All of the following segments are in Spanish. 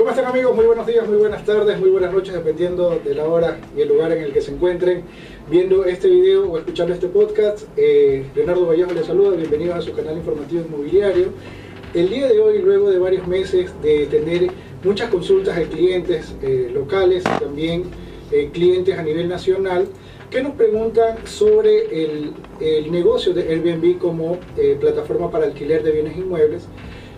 ¿Cómo están amigos? Muy buenos días, muy buenas tardes, muy buenas noches, dependiendo de la hora y el lugar en el que se encuentren viendo este video o escuchando este podcast. Eh, Leonardo Vallejo les saluda, bienvenidos a su canal informativo inmobiliario. El día de hoy, luego de varios meses de tener muchas consultas de clientes eh, locales y también eh, clientes a nivel nacional, que nos preguntan sobre el, el negocio de Airbnb como plataforma para alquiler de bienes inmuebles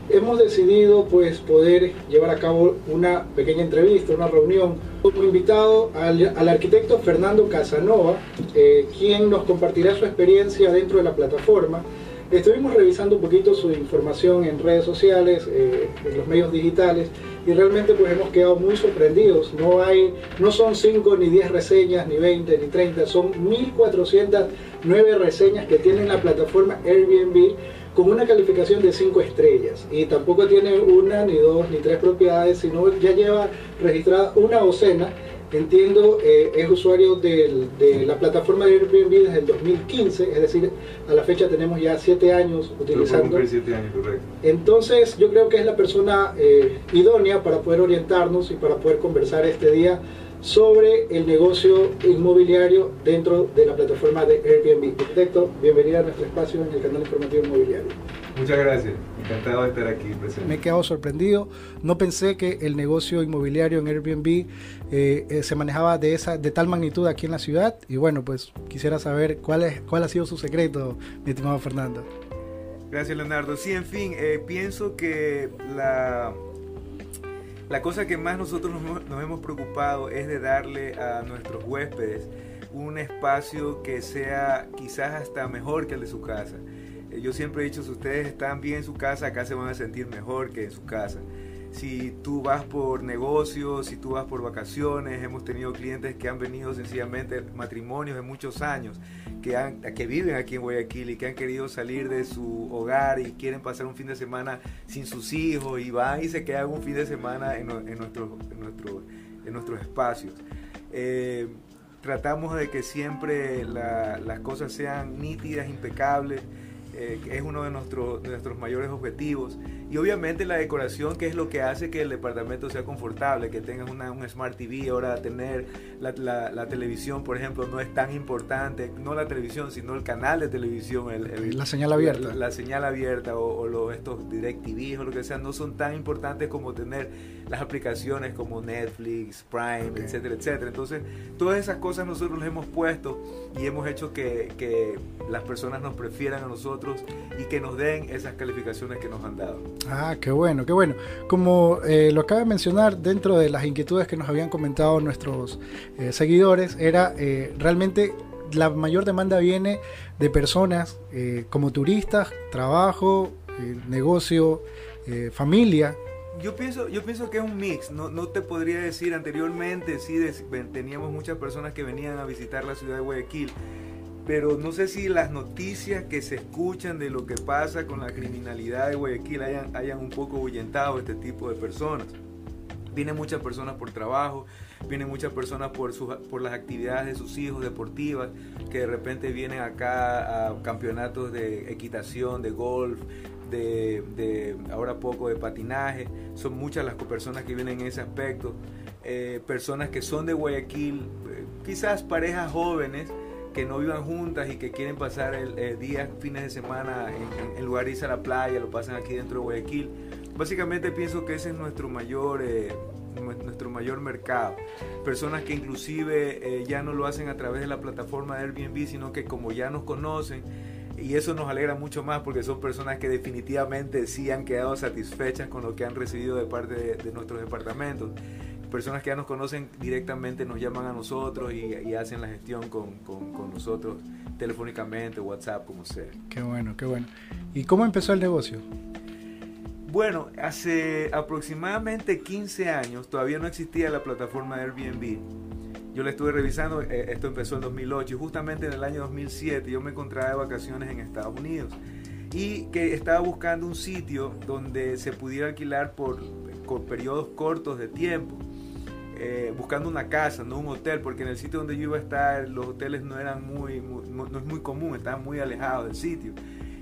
hemos decidido pues poder llevar a cabo una pequeña entrevista, una reunión. Hemos invitado al, al arquitecto Fernando Casanova, eh, quien nos compartirá su experiencia dentro de la plataforma. Estuvimos revisando un poquito su información en redes sociales, eh, en los medios digitales, y realmente pues hemos quedado muy sorprendidos. No, hay, no son 5 ni 10 reseñas, ni 20 ni 30, son 1409 reseñas que tiene la plataforma Airbnb con una calificación de 5 estrellas y tampoco tiene una, ni dos, ni tres propiedades, sino ya lleva registrada una docena. Entiendo, eh, es usuario de la plataforma de Airbnb desde el 2015, es decir, a la fecha tenemos ya 7 años utilizando. Siete años, correcto. Entonces, yo creo que es la persona eh, idónea para poder orientarnos y para poder conversar este día sobre el negocio inmobiliario dentro de la plataforma de Airbnb. Arquitecto, bienvenida a nuestro espacio en el canal informativo inmobiliario. Muchas gracias, encantado de estar aquí presente. Me he quedado sorprendido, no pensé que el negocio inmobiliario en Airbnb eh, eh, se manejaba de, esa, de tal magnitud aquí en la ciudad y bueno, pues quisiera saber cuál, es, cuál ha sido su secreto, mi estimado Fernando. Gracias Leonardo. Sí, en fin, eh, pienso que la la cosa que más nosotros nos, hemos preocupado es de darle a nuestros huéspedes un espacio que sea quizás hasta mejor que el de su casa. Eh, yo siempre he dicho, si ustedes están bien en su casa, acá se van a sentir mejor que en su casa si tú vas por negocios, si tú vas por vacaciones, hemos tenido clientes que han venido sencillamente matrimonios de muchos años, que, han, que viven aquí en Guayaquil y que han querido salir de su hogar y quieren pasar un fin de semana sin sus hijos y van y se quedan un fin de semana en, en, nuestro, en, nuestros espacios. Eh, tratamos de que siempre las cosas sean nítidas, impecables. Eh, es uno de, nuestros de nuestros mayores objetivos. Y obviamente la decoración, que es lo que hace que el departamento sea confortable, que tengas una, un Smart TV, ahora tener la, la, televisión, por ejemplo, no es tan importante, no la televisión, sino el canal de televisión. El, la señal abierta. La, señal abierta o, o estos Direct TV o lo que sea, no son tan importantes como tener las aplicaciones como Netflix, Prime, etcétera, etcétera. Entonces, todas esas cosas nosotros las hemos puesto y hemos hecho que, que las personas nos prefieran a nosotros y que nos den esas calificaciones que nos han dado. Ah, qué bueno, qué bueno. Como eh, lo acaba de mencionar, dentro de las inquietudes que nos habían comentado nuestros eh, seguidores, era eh, realmente la mayor demanda viene de personas como turistas, trabajo, negocio, familia, yo pienso, yo pienso que es un mix. No, no te podría decir anteriormente, sí, teníamos muchas personas que venían a visitar la ciudad de Guayaquil pero no sé si las noticias que se escuchan de lo que pasa con la criminalidad de Guayaquil hayan, hayan un poco ahuyentado este tipo de personas. Vienen muchas personas por trabajo, vienen muchas personas por, por las actividades de sus hijos deportivas, que de repente vienen acá a campeonatos de equitación, de golf, de, de ahora poco de patinaje. Son muchas las personas que vienen en ese aspecto. Eh, personas que son de Guayaquil, eh, quizás parejas jóvenes que no vivan juntas y que quieren pasar el, día, fines de semana en, lugar de irse a la playa, lo pasan aquí dentro de Guayaquil. Básicamente pienso que ese es nuestro mayor, eh, nuestro mayor mercado. Personas que inclusive eh, ya no lo hacen a través de la plataforma de Airbnb, sino que como ya nos conocen, y eso nos alegra mucho más porque son personas que definitivamente sí han quedado satisfechas con lo que han recibido de parte de nuestros departamentos personas que ya nos conocen directamente nos llaman a nosotros y, hacen la gestión con, con, nosotros telefónicamente, WhatsApp, como sea. Qué bueno, qué bueno. ¿Y cómo empezó el negocio? Bueno, hace aproximadamente 15 años todavía no existía la plataforma de Airbnb. Yo la estuve revisando, eh, esto empezó en 2008 y justamente en el año 2007 yo me encontraba de vacaciones en Estados Unidos y que estaba buscando un sitio donde se pudiera alquilar por, por periodos cortos de tiempo. Eh, buscando una casa, no un hotel, porque en el sitio donde yo iba a estar los hoteles no eran muy, no, es muy común, estaban muy alejados del sitio.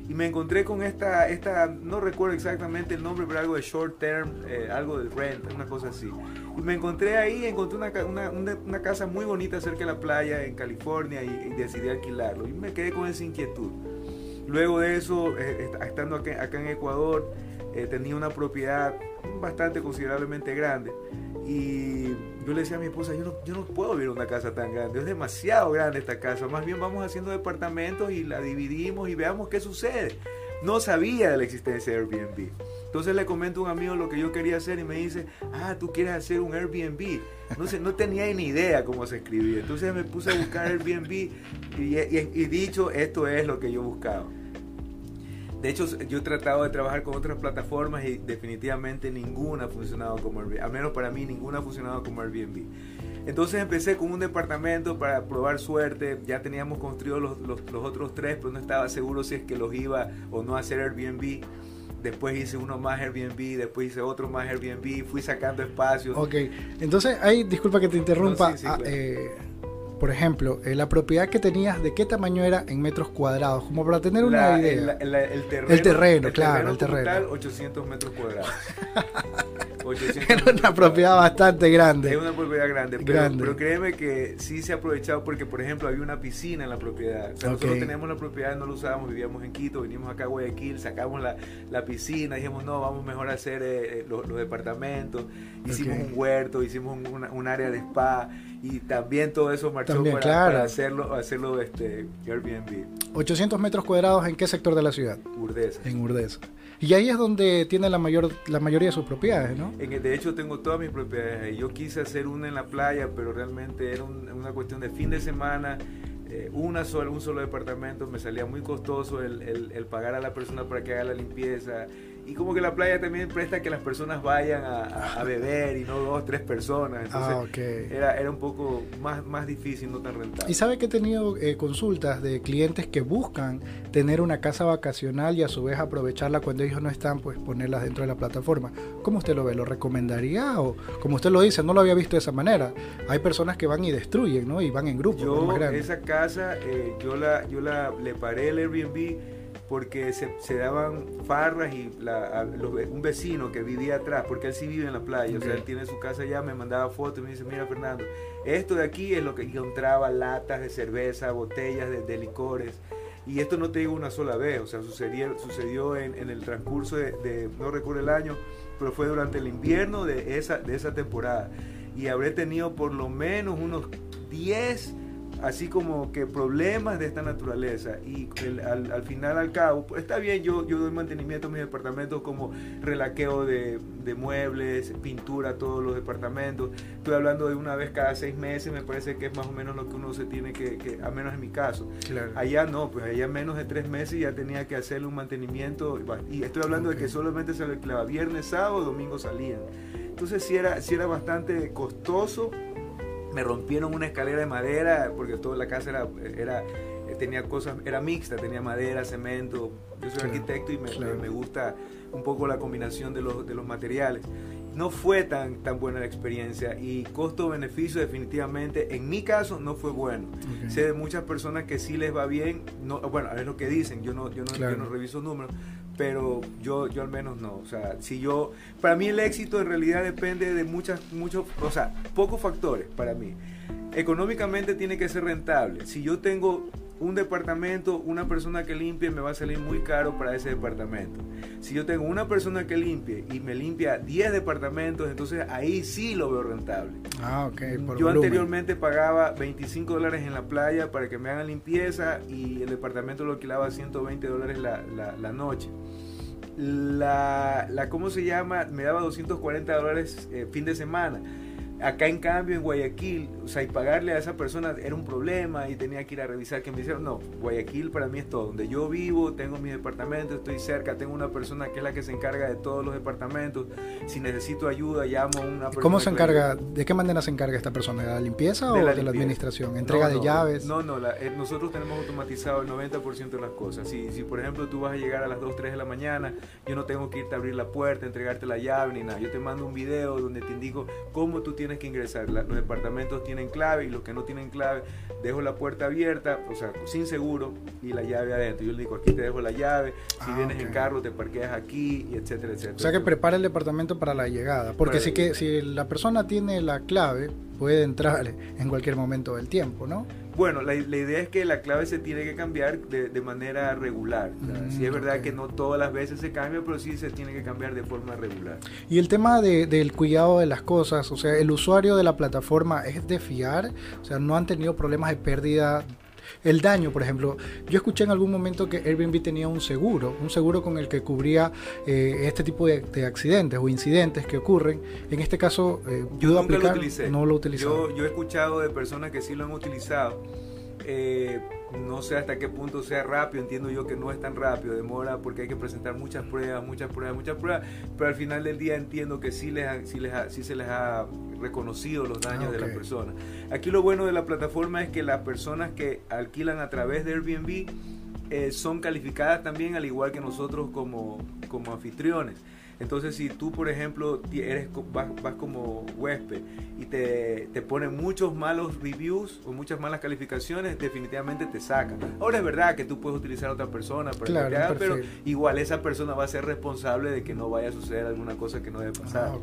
y me encontré con esta, esta, no recuerdo exactamente el nombre, pero algo de short term, eh, algo de rent, una cosa así. Y me encontré ahí, encontré una, una, una, casa muy bonita cerca de la playa en California y, decidí alquilarlo. Y me quedé con esa inquietud. Luego de eso, eh, estando acá, acá, en Ecuador, eh, tenía una propiedad bastante considerablemente grande. Y yo le decía a mi esposa, yo no, yo no puedo vivir en una casa tan grande, es demasiado grande esta casa, más bien vamos haciendo departamentos y la dividimos y veamos qué sucede. No sabía de la existencia de Airbnb. Entonces le comento a un amigo lo que yo quería hacer y me dice, ah, tú quieres hacer un Airbnb. No, sé, no tenía ni idea cómo se escribía. Entonces me puse a buscar Airbnb y, y dicho, esto es lo que yo buscaba. De hecho, yo he tratado de trabajar con otras plataformas y definitivamente ninguna ha funcionado como Airbnb. Al menos para mí, ninguna ha funcionado como Airbnb. Entonces empecé con un departamento para probar suerte. Ya teníamos construidos los, los, otros tres, pero no estaba seguro si es que los iba o no a hacer Airbnb. Después hice uno más Airbnb, después hice otro más Airbnb, fui sacando espacios. Ok, entonces ahí, disculpa que te interrumpa. Ah, eh, por ejemplo, eh, la propiedad que tenías, ¿de qué tamaño era en metros cuadrados? Como para tener una idea. El, terreno, el terreno, claro, el terreno. 800 metros cuadrados. Era una propiedad bastante grande. Es una propiedad grande, pero, créeme que sí se ha aprovechado porque, por ejemplo, había una piscina en la propiedad. Nosotros teníamos la propiedad, no lo usábamos, vivíamos en Quito, vinimos acá a Guayaquil, sacamos la, la piscina, dijimos, no, vamos mejor a hacer eh, los, departamentos. Hicimos un huerto, hicimos un área de spa y también todo eso marchó para, hacerlo, hacerlo este, Airbnb. 800 metros cuadrados, ¿en qué sector de la ciudad? Urdesa. En Urdesa. Y ahí es donde tiene la mayor la mayoría de sus propiedades, ¿no? En, de hecho, tengo todas mis propiedades. Yo quise hacer una en la playa, pero realmente era una cuestión de fin de semana. Eh, una sola, un solo departamento me salía muy costoso el, el, el pagar a la persona para que haga la limpieza y como que la playa también presta que las personas vayan a, beber y no dos, tres personas. Entonces ah, era, era un poco más, más difícil, no tan rentable. Y sabe que he tenido eh, consultas de clientes que buscan tener una casa vacacional y a su vez aprovecharla cuando ellos no están, pues ponerlas dentro de la plataforma. ¿Cómo usted lo ve? ¿Lo recomendaría? O como usted lo dice, no lo había visto de esa manera. Hay personas que van y destruyen, ¿no? Y van en grupo. Yo, esa casa, eh, yo, la, yo la, le paré el Airbnb porque se, se daban farras y un vecino que vivía atrás, porque él sí vive en la playa, o sea, él tiene su casa allá, me mandaba fotos y me dice, mira Fernando, esto de aquí es lo que encontraba, latas de cerveza, botellas de, licores, y esto no te digo una sola vez, o sea, sucedió, sucedió en, en el transcurso de, no recuerdo el año, pero fue durante el invierno de esa, de esa temporada, y habré tenido por lo menos unos 10 así como que problemas de esta naturaleza y al, final al cabo, pues está bien, yo, yo doy mantenimiento a mis departamentos como relaqueo de, muebles, pintura a todos los departamentos, estoy hablando de una vez cada seis meses, me parece que es más o menos lo que uno se tiene que, que a menos en mi caso. Allá no, pues allá menos de tres meses ya tenía que hacerle un mantenimiento y estoy hablando de que solamente se le viernes, sábado, domingo salían. Entonces sí era, sí era bastante costoso me rompieron una escalera de madera porque toda la casa era, era tenía cosas, era mixta, tenía madera, cemento. Yo soy arquitecto y me, me, gusta un poco la combinación de los, de los materiales. No fue tan, tan buena la experiencia y costo-beneficio definitivamente, en mi caso, no fue bueno. Sé de muchas personas que sí les va bien, no, bueno, a ver lo que dicen, yo no, yo no, yo no reviso números, pero yo, yo al menos no. O sea, si yo, para mí el éxito en realidad depende de muchas, muchos, o sea, pocos factores para mí. Económicamente tiene que ser rentable. Si yo tengo un departamento, una persona que limpie me va a salir muy caro para ese departamento. Si yo tengo una persona que limpie y me limpia 10 departamentos, entonces ahí sí lo veo rentable. Ah, ok. yo anteriormente pagaba 25 dólares en la playa para que me hagan limpieza y el departamento lo alquilaba 120 dólares la, la, noche. La, la, ¿cómo se llama? Me daba 240 dólares eh, fin de semana Acá en cambio en Guayaquil, o sea, y pagarle a esa persona era un problema y tenía que ir a revisar que me hicieron. No, Guayaquil para mí es todo. Donde yo vivo, tengo mi departamento, estoy cerca, tengo una persona que es la que se encarga de todos los departamentos. Si necesito ayuda, llamo a una persona. ¿Cómo se encarga? ¿De qué manera se encarga esta persona? ¿De la limpieza o de la administración? ¿Entrega de llaves? No, no, eh, nosotros tenemos automatizado el 90% de las cosas. Si, si por ejemplo tú vas a llegar a las 2, 3 de la mañana, yo no tengo que irte a abrir la puerta, entregarte la llave ni nada. Yo te mando un video donde te indico cómo tú tienes tienes que ingresar. los departamentos tienen clave y los que no tienen clave, dejo la puerta abierta, o sea, sin seguro y la llave adentro. Yo le digo, aquí te dejo la llave, si ah, vienes en carro te parqueas aquí, y etcétera, etcétera. O sea que prepara el departamento para la llegada, porque si, que, si la persona tiene la clave, puede entrar en cualquier momento del tiempo, ¿no? Bueno, la, idea es que la clave se tiene que cambiar de, manera regular. Si sí es verdad que no todas las veces se cambia, pero sí se tiene que cambiar de forma regular. Y el tema del cuidado de las cosas, o sea, el usuario de la plataforma es de fiar, o sea, no han tenido problemas de pérdida el daño, por ejemplo, yo escuché en algún momento que Airbnb tenía un seguro, un seguro con el que cubría eh, este tipo de, accidentes o incidentes que ocurren. En este caso, eh, yo nunca lo utilicé. No lo utilicé. Yo, yo he escuchado de personas que sí lo han utilizado eh, no sé hasta qué punto sea rápido, entiendo yo que no es tan rápido, demora porque hay que presentar muchas pruebas, muchas pruebas, muchas pruebas, pero al final del día entiendo que sí, les sí, les sí se les ha reconocido los daños ah, de la persona. Aquí lo bueno de la plataforma es que las personas que alquilan a través de Airbnb eh, son calificadas también al igual que nosotros como, como anfitriones. Entonces, si tú, por ejemplo, eres, vas, como huésped y te, te, ponen muchos malos reviews o muchas malas calificaciones, definitivamente te sacan. Ahora es verdad que tú puedes utilizar a otra persona, para pero igual esa persona va a ser responsable de que no vaya a suceder alguna cosa que no debe pasar. Ah,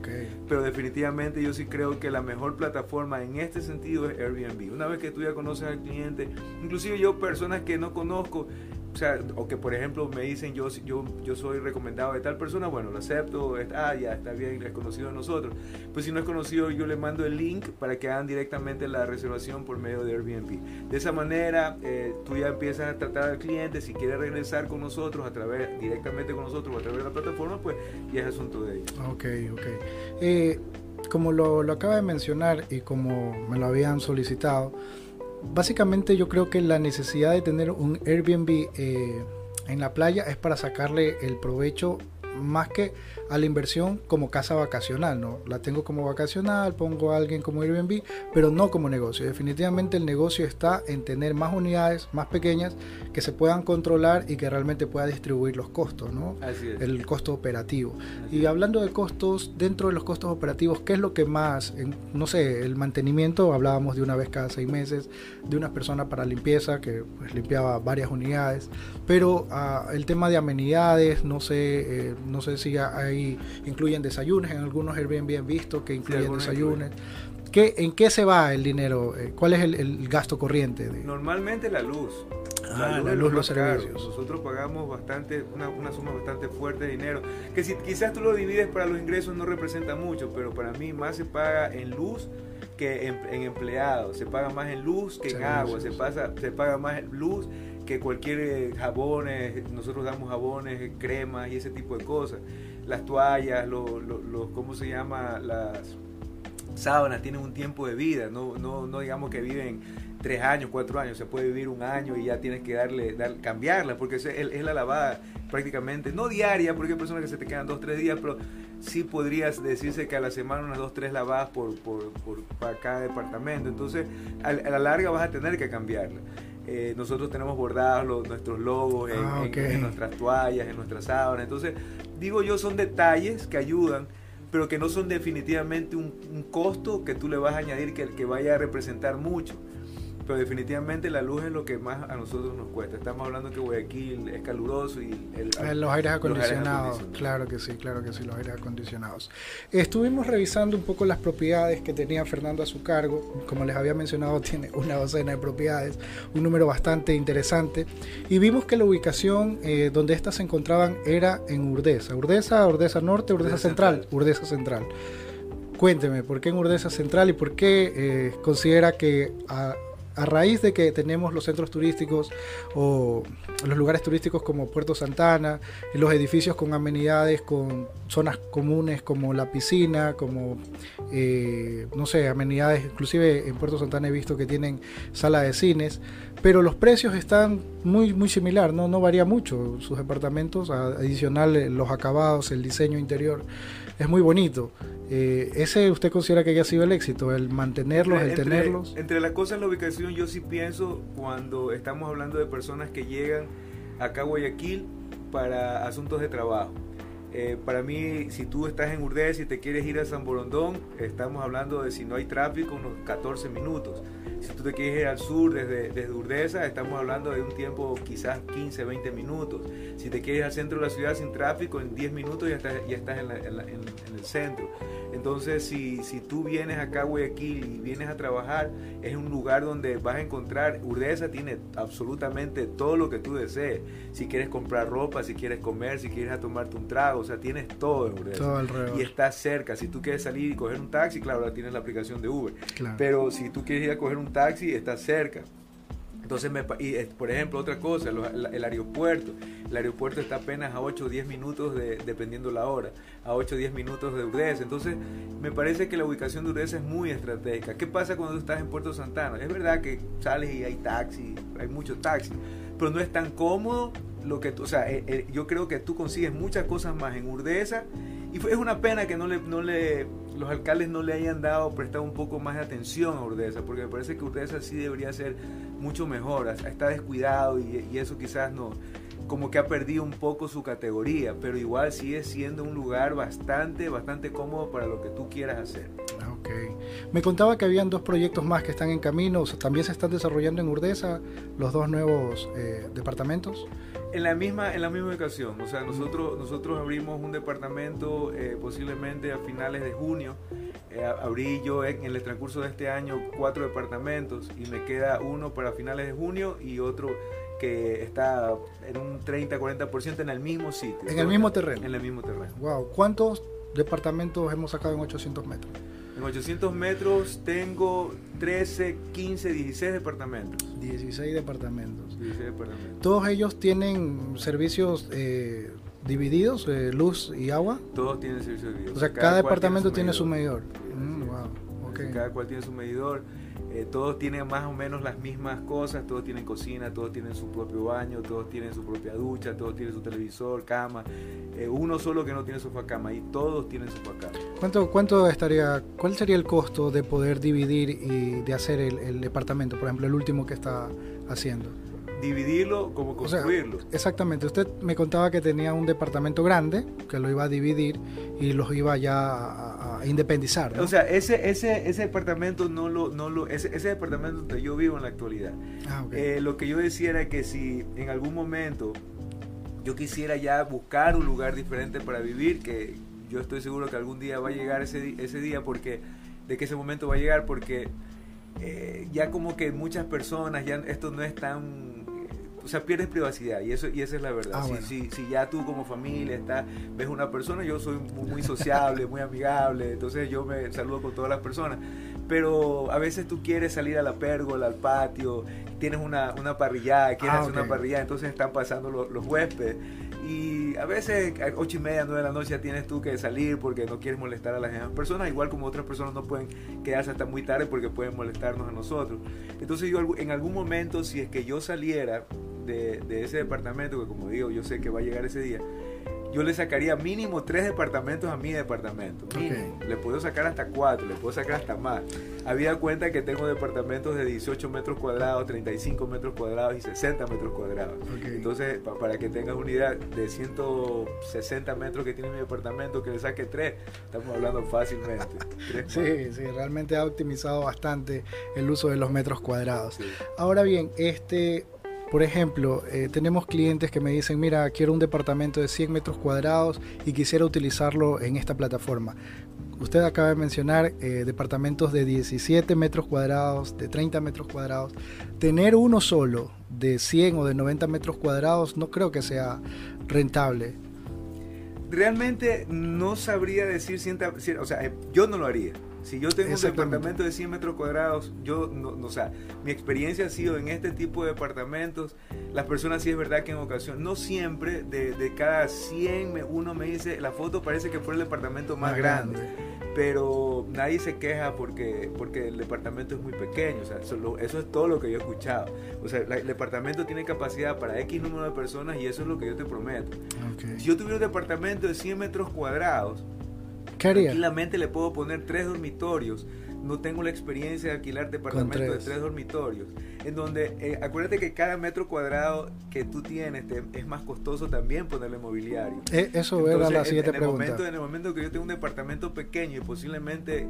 pero definitivamente yo sí creo que la mejor plataforma en este sentido es Airbnb. Una vez que tú ya conoces al cliente, inclusive yo personas que no conozco, o sea, o que por ejemplo me dicen yo, yo, yo soy recomendado de tal persona, bueno, lo acepto, ah, ya está bien, es conocido de nosotros. Pues si no es conocido, yo le mando el link para que hagan directamente la reservación por medio de Airbnb. De esa manera, eh, tú ya empiezas a tratar al cliente, si quiere regresar con nosotros, a través, directamente con nosotros o a través de la plataforma, pues ya es asunto de ellos. Ok, ok. Eh, como lo, lo acaba de mencionar y como me lo habían solicitado, básicamente yo creo que la necesidad de tener un Airbnb eh, en la playa es para sacarle el provecho más que a la inversión como casa vacacional, ¿no? La tengo como vacacional, pongo a alguien como Airbnb, pero no como negocio. Definitivamente el negocio está en tener más unidades, más pequeñas, que se puedan controlar y que realmente pueda distribuir los costos, ¿no? El costo operativo. y hablando de costos, dentro de los costos operativos, ¿qué es lo que más, no sé, el mantenimiento, hablábamos de una vez cada seis meses, de una persona para limpieza que pues, limpiaba varias unidades, pero ah, el tema de amenidades, no sé, eh, no sé si hay incluyen desayunos, en algunos Airbnb han visto que incluyen desayunos. ¿Qué, ¿En qué se va el dinero? Eh, ¿Cuál es el, gasto corriente? Normalmente la luz. Ah, la luz, los servicios. Nosotros pagamos bastante, una, una, suma bastante fuerte de dinero. Que si quizás tú lo divides para los ingresos no representa mucho, pero para mí más se paga en luz que en, empleados. Se paga más en luz que en agua. Se, pasa, se paga más en luz que cualquier eh, jabones. Nosotros damos jabones, cremas y ese tipo de cosas las toallas, los, ¿cómo se llama? Las sábanas tienen un tiempo de vida, no, no, no digamos que viven tres años, cuatro años, se puede vivir un año y ya tienes que darle, dar, cambiarla, porque es, la lavada prácticamente, no diaria, porque hay personas que se te quedan dos, tres días, pero sí podrías decirse que a la semana unas dos, tres lavadas por, por, por para cada departamento, entonces a, la larga vas a tener que cambiarla. Eh, nosotros tenemos bordados nuestros logos ah, en, nuestras toallas, en nuestras sábanas. Entonces, digo yo, son detalles que ayudan, pero que no son definitivamente un, un costo que tú le vas a añadir que, que vaya a representar mucho pero definitivamente la luz es lo que más a nosotros nos cuesta. Estamos hablando que Guayaquil es caluroso y el, eh, los, aires acondicionados, claro que sí, claro que sí, los aires acondicionados. Estuvimos revisando un poco las propiedades que tenía Fernando a su cargo, como les había mencionado, tiene una docena de propiedades, un número bastante interesante, y vimos que la ubicación eh, donde estas se encontraban era en Urdesa, Urdesa, Urdesa Norte, Urdesa, Central, Urdesa Central. Cuénteme, ¿por qué en Urdesa Central y por qué eh, considera que a, a raíz de que tenemos los centros turísticos o los lugares turísticos como Puerto Santana, los edificios con amenidades, con zonas comunes como la piscina, como, eh, no sé, amenidades, inclusive en Puerto Santana he visto que tienen sala de cines, pero los precios están muy, muy similar, no, no varía mucho sus departamentos, adicional eh, los acabados, el diseño interior, es muy bonito. Eh, ¿Ese usted considera que haya sido el éxito, el mantenerlos, el tenerlos? Entre las cosas, la ubicación, yo sí pienso cuando estamos hablando de personas que llegan acá a Guayaquil para asuntos de trabajo. Eh, para mí, si tú estás en Urdesa y te quieres ir a San Borondón, estamos hablando de si no hay tráfico, unos 14 minutos. Si tú te quieres ir al sur desde, desde Urdesa, estamos hablando de un tiempo quizás 15, 20 minutos. Si te quieres al centro de la ciudad sin tráfico, en 10 minutos ya estás, ya estás en, el centro. Entonces, si, si tú vienes acá a Guayaquil y vienes a trabajar, es un lugar donde vas a encontrar, Urdesa tiene absolutamente todo lo que tú desees. Si quieres comprar ropa, si quieres comer, si quieres a tomarte un trago, o sea, tienes todo en Urdesa. Todo y está cerca. Si tú quieres salir y coger un taxi, claro, ahora tienes la aplicación de Uber. Pero si tú quieres ir a coger un taxi, está cerca. Entonces, me, y, por ejemplo, otra cosa, el aeropuerto. El aeropuerto está apenas a 8 o 10 minutos, de, dependiendo la hora, a 8 o 10 minutos de Urdesa. Entonces, me parece que la ubicación de Urdesa es muy estratégica. ¿Qué pasa cuando tú estás en Puerto Santana? Es verdad que sales y hay taxi, hay muchos taxis, pero no es tan cómodo lo que o sea, eh, eh, yo creo que tú consigues muchas cosas más en Urdesa y es una pena que no le, no le, los alcaldes no le hayan dado, prestado un poco más de atención a Urdesa, porque me parece que Urdesa sí debería ser mucho mejor, está descuidado y, eso quizás no, como que ha perdido un poco su categoría, pero igual sigue siendo un lugar bastante, bastante cómodo para lo que tú quieras hacer. Ah. Me contaba que habían dos proyectos más que están en camino, también se están desarrollando en Urdesa los dos nuevos eh, departamentos. En la misma, en la misma ocasión, o sea, nosotros, nosotros abrimos un departamento eh, posiblemente a finales de junio. Eh, abrí yo en, el transcurso de este año cuatro departamentos y me queda uno para finales de junio y otro que está en un 30-40% en el mismo sitio. En el mismo terreno. En el mismo terreno. Wow. ¿Cuántos departamentos hemos sacado en 800 metros? En 800 metros tengo 13, 15, 16 departamentos. 16 departamentos. 16 departamentos. ¿Todos ellos tienen servicios eh, divididos, eh, luz y agua? Todos tienen servicios divididos. O sea, cada, departamento tiene su medidor. Mm, wow. okay. Cada cual tiene su medidor. Eh, todos tienen más o menos las mismas cosas, todos tienen cocina, todos tienen su propio baño, todos tienen su propia ducha, todos tienen su televisor, cama. Eh, uno solo que no tiene sofá cama y todos tienen sofá cama. ¿Cuánto, ¿Cuánto estaría, cuál sería el costo de poder dividir y de hacer el, el departamento, por ejemplo, el último que está haciendo? dividirlo como construirlo. exactamente. Usted me contaba que tenía un departamento grande, que lo iba a dividir y los iba ya a, independizar. O sea, ese, ese, ese departamento no lo, no lo, ese, ese departamento donde yo vivo en la actualidad. Ah, eh, lo que yo decía era que si en algún momento yo quisiera ya buscar un lugar diferente para vivir, que yo estoy seguro que algún día va a llegar ese, ese día porque de que ese momento va a llegar porque eh, ya como que muchas personas ya esto no es tan o sea, pierdes privacidad y eso y esa es la verdad. Ah, si, si, ya tú como familia está, ves una persona, yo soy muy, sociable, muy amigable, entonces yo me saludo con todas las personas, pero a veces tú quieres salir a la pérgola, al patio, tienes una, una parrillada, quieres ah, hacer una parrillada, entonces están pasando los, los huéspedes y a veces a ocho y media, nueve de la noche ya tienes tú que salir porque no quieres molestar a las demás personas, igual como otras personas no pueden quedarse hasta muy tarde porque pueden molestarnos a nosotros. Entonces yo en algún momento, si es que yo saliera de, de ese departamento, que como digo, yo sé que va a llegar ese día, yo le sacaría mínimo tres departamentos a mi departamento. Le puedo sacar hasta cuatro, le puedo sacar hasta más. Había cuenta que tengo departamentos de 18 metros cuadrados, 35 metros cuadrados y 60 metros cuadrados. Entonces, para que tengas una idea, de 160 metros que tiene mi departamento, que le saque tres, estamos hablando fácilmente. sí, sí, realmente ha optimizado bastante el uso de los metros cuadrados. Ahora bien, este por ejemplo, eh, tenemos clientes que me dicen, mira, quiero un departamento de 100 metros cuadrados y quisiera utilizarlo en esta plataforma. Usted acaba de mencionar eh, departamentos de 17 metros cuadrados, de 30 metros cuadrados. Tener uno solo de 100 o de 90 metros cuadrados no creo que sea rentable. Realmente no sabría decir, o sea, eh, yo no lo haría. Si yo tengo un departamento de 100 metros cuadrados, yo, no, o sea, mi experiencia ha sido en este tipo de departamentos, las personas sí es verdad que en ocasión, no siempre, de, de cada 100 uno me dice, la foto parece que fue el departamento más, grande. pero nadie se queja porque, porque el departamento es muy pequeño, o sea, eso, es todo lo que yo he escuchado. O sea, el departamento tiene capacidad para X número de personas y eso es lo que yo te prometo. Si yo tuviera un departamento de 100 metros cuadrados, ¿Qué haría? Tranquilamente le puedo poner tres dormitorios, no tengo la experiencia de alquilar departamentos de tres dormitorios, en donde eh, acuérdate que cada metro cuadrado que tú tienes es más costoso también ponerle mobiliario. Eh, eso era la siguiente pregunta. momento, en el momento que yo tengo un departamento pequeño y posiblemente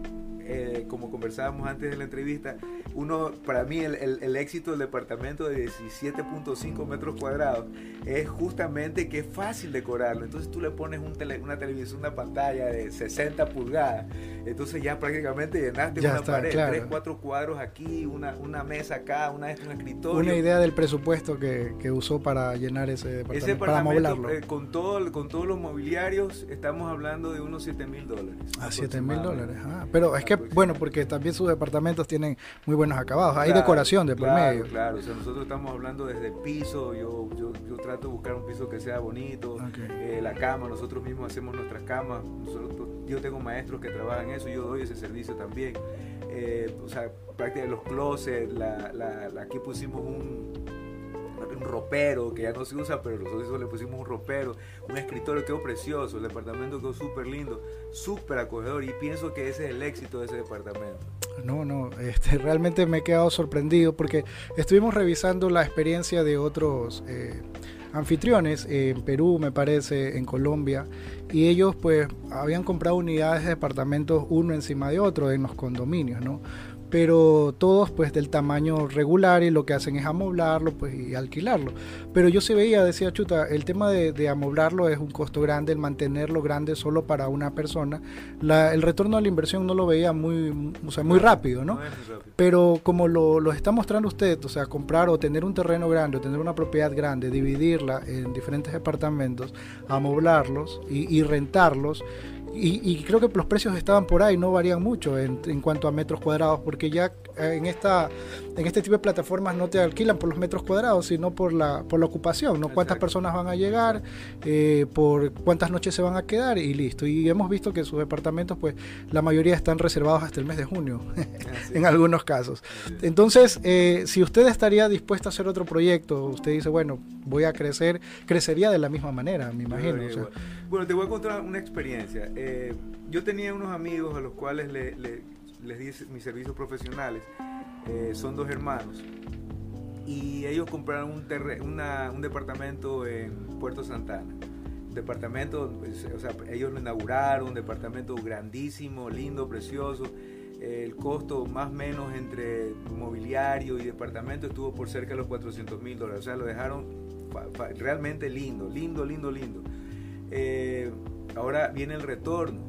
eh, como conversábamos antes de la entrevista, uno, para mí el, el, éxito del departamento de 17.5 metros cuadrados es justamente que es fácil decorarlo. Entonces tú le pones un una televisión, una pantalla de 60 pulgadas, entonces ya prácticamente llenaste una pared, tres, cuatro cuadros aquí, una, una mesa acá, una, un escritorio. Una idea del presupuesto que, que usó para llenar ese departamento, ese departamento para eh, con, todo, con todos los mobiliarios estamos hablando de unos 7 mil dólares. Ah, 7 mil dólares. Ah, pero es que bueno, porque también sus departamentos tienen muy buenos acabados. Hay decoración de por medio. Claro, o sea, nosotros estamos hablando desde el piso. Yo, yo, yo trato de buscar un piso que sea bonito. Eh, la cama, nosotros mismos hacemos nuestras camas. Nosotros, yo tengo maestros que trabajan eso. Yo doy ese servicio también. Eh, o sea, prácticamente los closets. La, la, aquí pusimos un ropero que ya no se usa, pero nosotros le pusimos un ropero, un escritorio, quedó precioso, el departamento quedó súper lindo, súper acogedor y pienso que ese es el éxito de ese departamento. No, no, este, realmente me he quedado sorprendido porque estuvimos revisando la experiencia de otros eh, anfitriones en Perú, me parece, en Colombia, y ellos pues habían comprado unidades de departamentos uno encima de otro en los condominios, ¿no? Pero todos pues del tamaño regular y lo que hacen es amoblarlo pues y alquilarlo. Pero yo se veía, decía Chuta, el tema de, amoblarlo es un costo grande, el mantenerlo grande solo para una persona, el retorno a la inversión no lo veía muy, o sea, muy rápido, ¿no? Pero como lo, está mostrando usted, o sea, comprar o tener un terreno grande o tener una propiedad grande, dividirla en diferentes departamentos, amoblarlos y rentarlos, y, creo que los precios estaban por ahí, no varían mucho en, en, cuanto a metros cuadrados, porque ya en, esta, en este tipo de plataformas no te alquilan por los metros cuadrados, sino por la, por la ocupación, ¿no? Cuántas personas van a llegar, eh, por cuántas noches se van a quedar y listo. Y hemos visto que sus departamentos, pues la mayoría están reservados hasta el mes de junio, en algunos casos. Entonces, eh, si usted estaría dispuesto a hacer otro proyecto, usted dice, bueno, voy a crecer, crecería de la misma manera, me imagino. Bueno, te voy a contar una experiencia. Eh, yo tenía unos amigos a los cuales le, les di mis servicios profesionales. Eh, son dos hermanos. Y ellos compraron un, un departamento en Puerto Santana. departamento, pues, o sea, ellos lo inauguraron, un departamento grandísimo, lindo, precioso. El costo más o menos entre mobiliario y departamento estuvo por cerca de los 400 mil dólares. O sea, lo dejaron realmente lindo, lindo, lindo, lindo. Eh, ahora viene el retorno.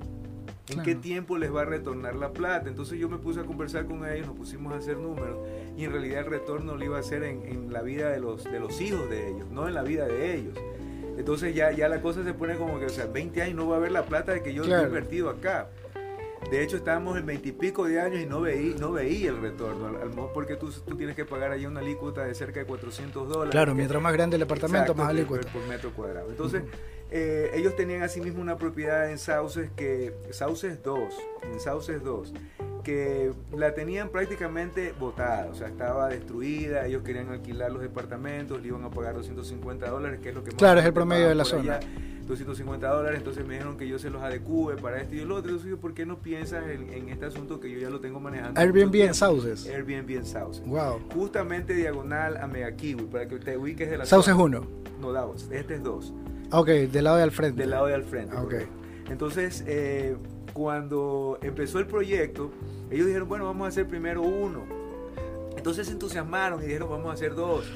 ¿En qué tiempo les va a retornar la plata? Entonces yo me puse a conversar con ellos, nos pusimos a hacer números y en realidad el retorno lo iba a hacer en, la vida de los, de los hijos de ellos, no en la vida de ellos. Entonces ya, ya la cosa se pone como que, o sea, 20 años no va a haber la plata de que yo he invertido acá. De hecho, estábamos en 20 y pico de años y no veía, no veía el retorno, al, porque tú, tú, tienes que pagar ahí una alícuota de cerca de 400 dólares. Claro, mientras más grande el apartamento, más alícuota. Por, metro cuadrado. Entonces, eh, ellos tenían asimismo una propiedad en Sauces, que, Sauces 2, en Sauces 2, que la tenían prácticamente botada, o sea, estaba destruida, ellos querían alquilar los departamentos, le iban a pagar 250 dólares, que es lo que más Claro, es el promedio de la zona. 250 dólares, entonces me dijeron que yo se los adecue para esto y el otro. Entonces, ¿por qué no piensas en, este asunto que yo ya lo tengo manejando? Airbnb en Sauces. Airbnb en Sauces. Wow. Justamente diagonal a Mega Kiwi, para que te ubiques de la Sauces 1. No, Davos, este es 2. Ok, del lado de al frente. Del lado de al frente. Okay. Entonces, eh, cuando empezó el proyecto, ellos dijeron, bueno, vamos a hacer primero uno. Entonces se entusiasmaron y dijeron, vamos a hacer dos.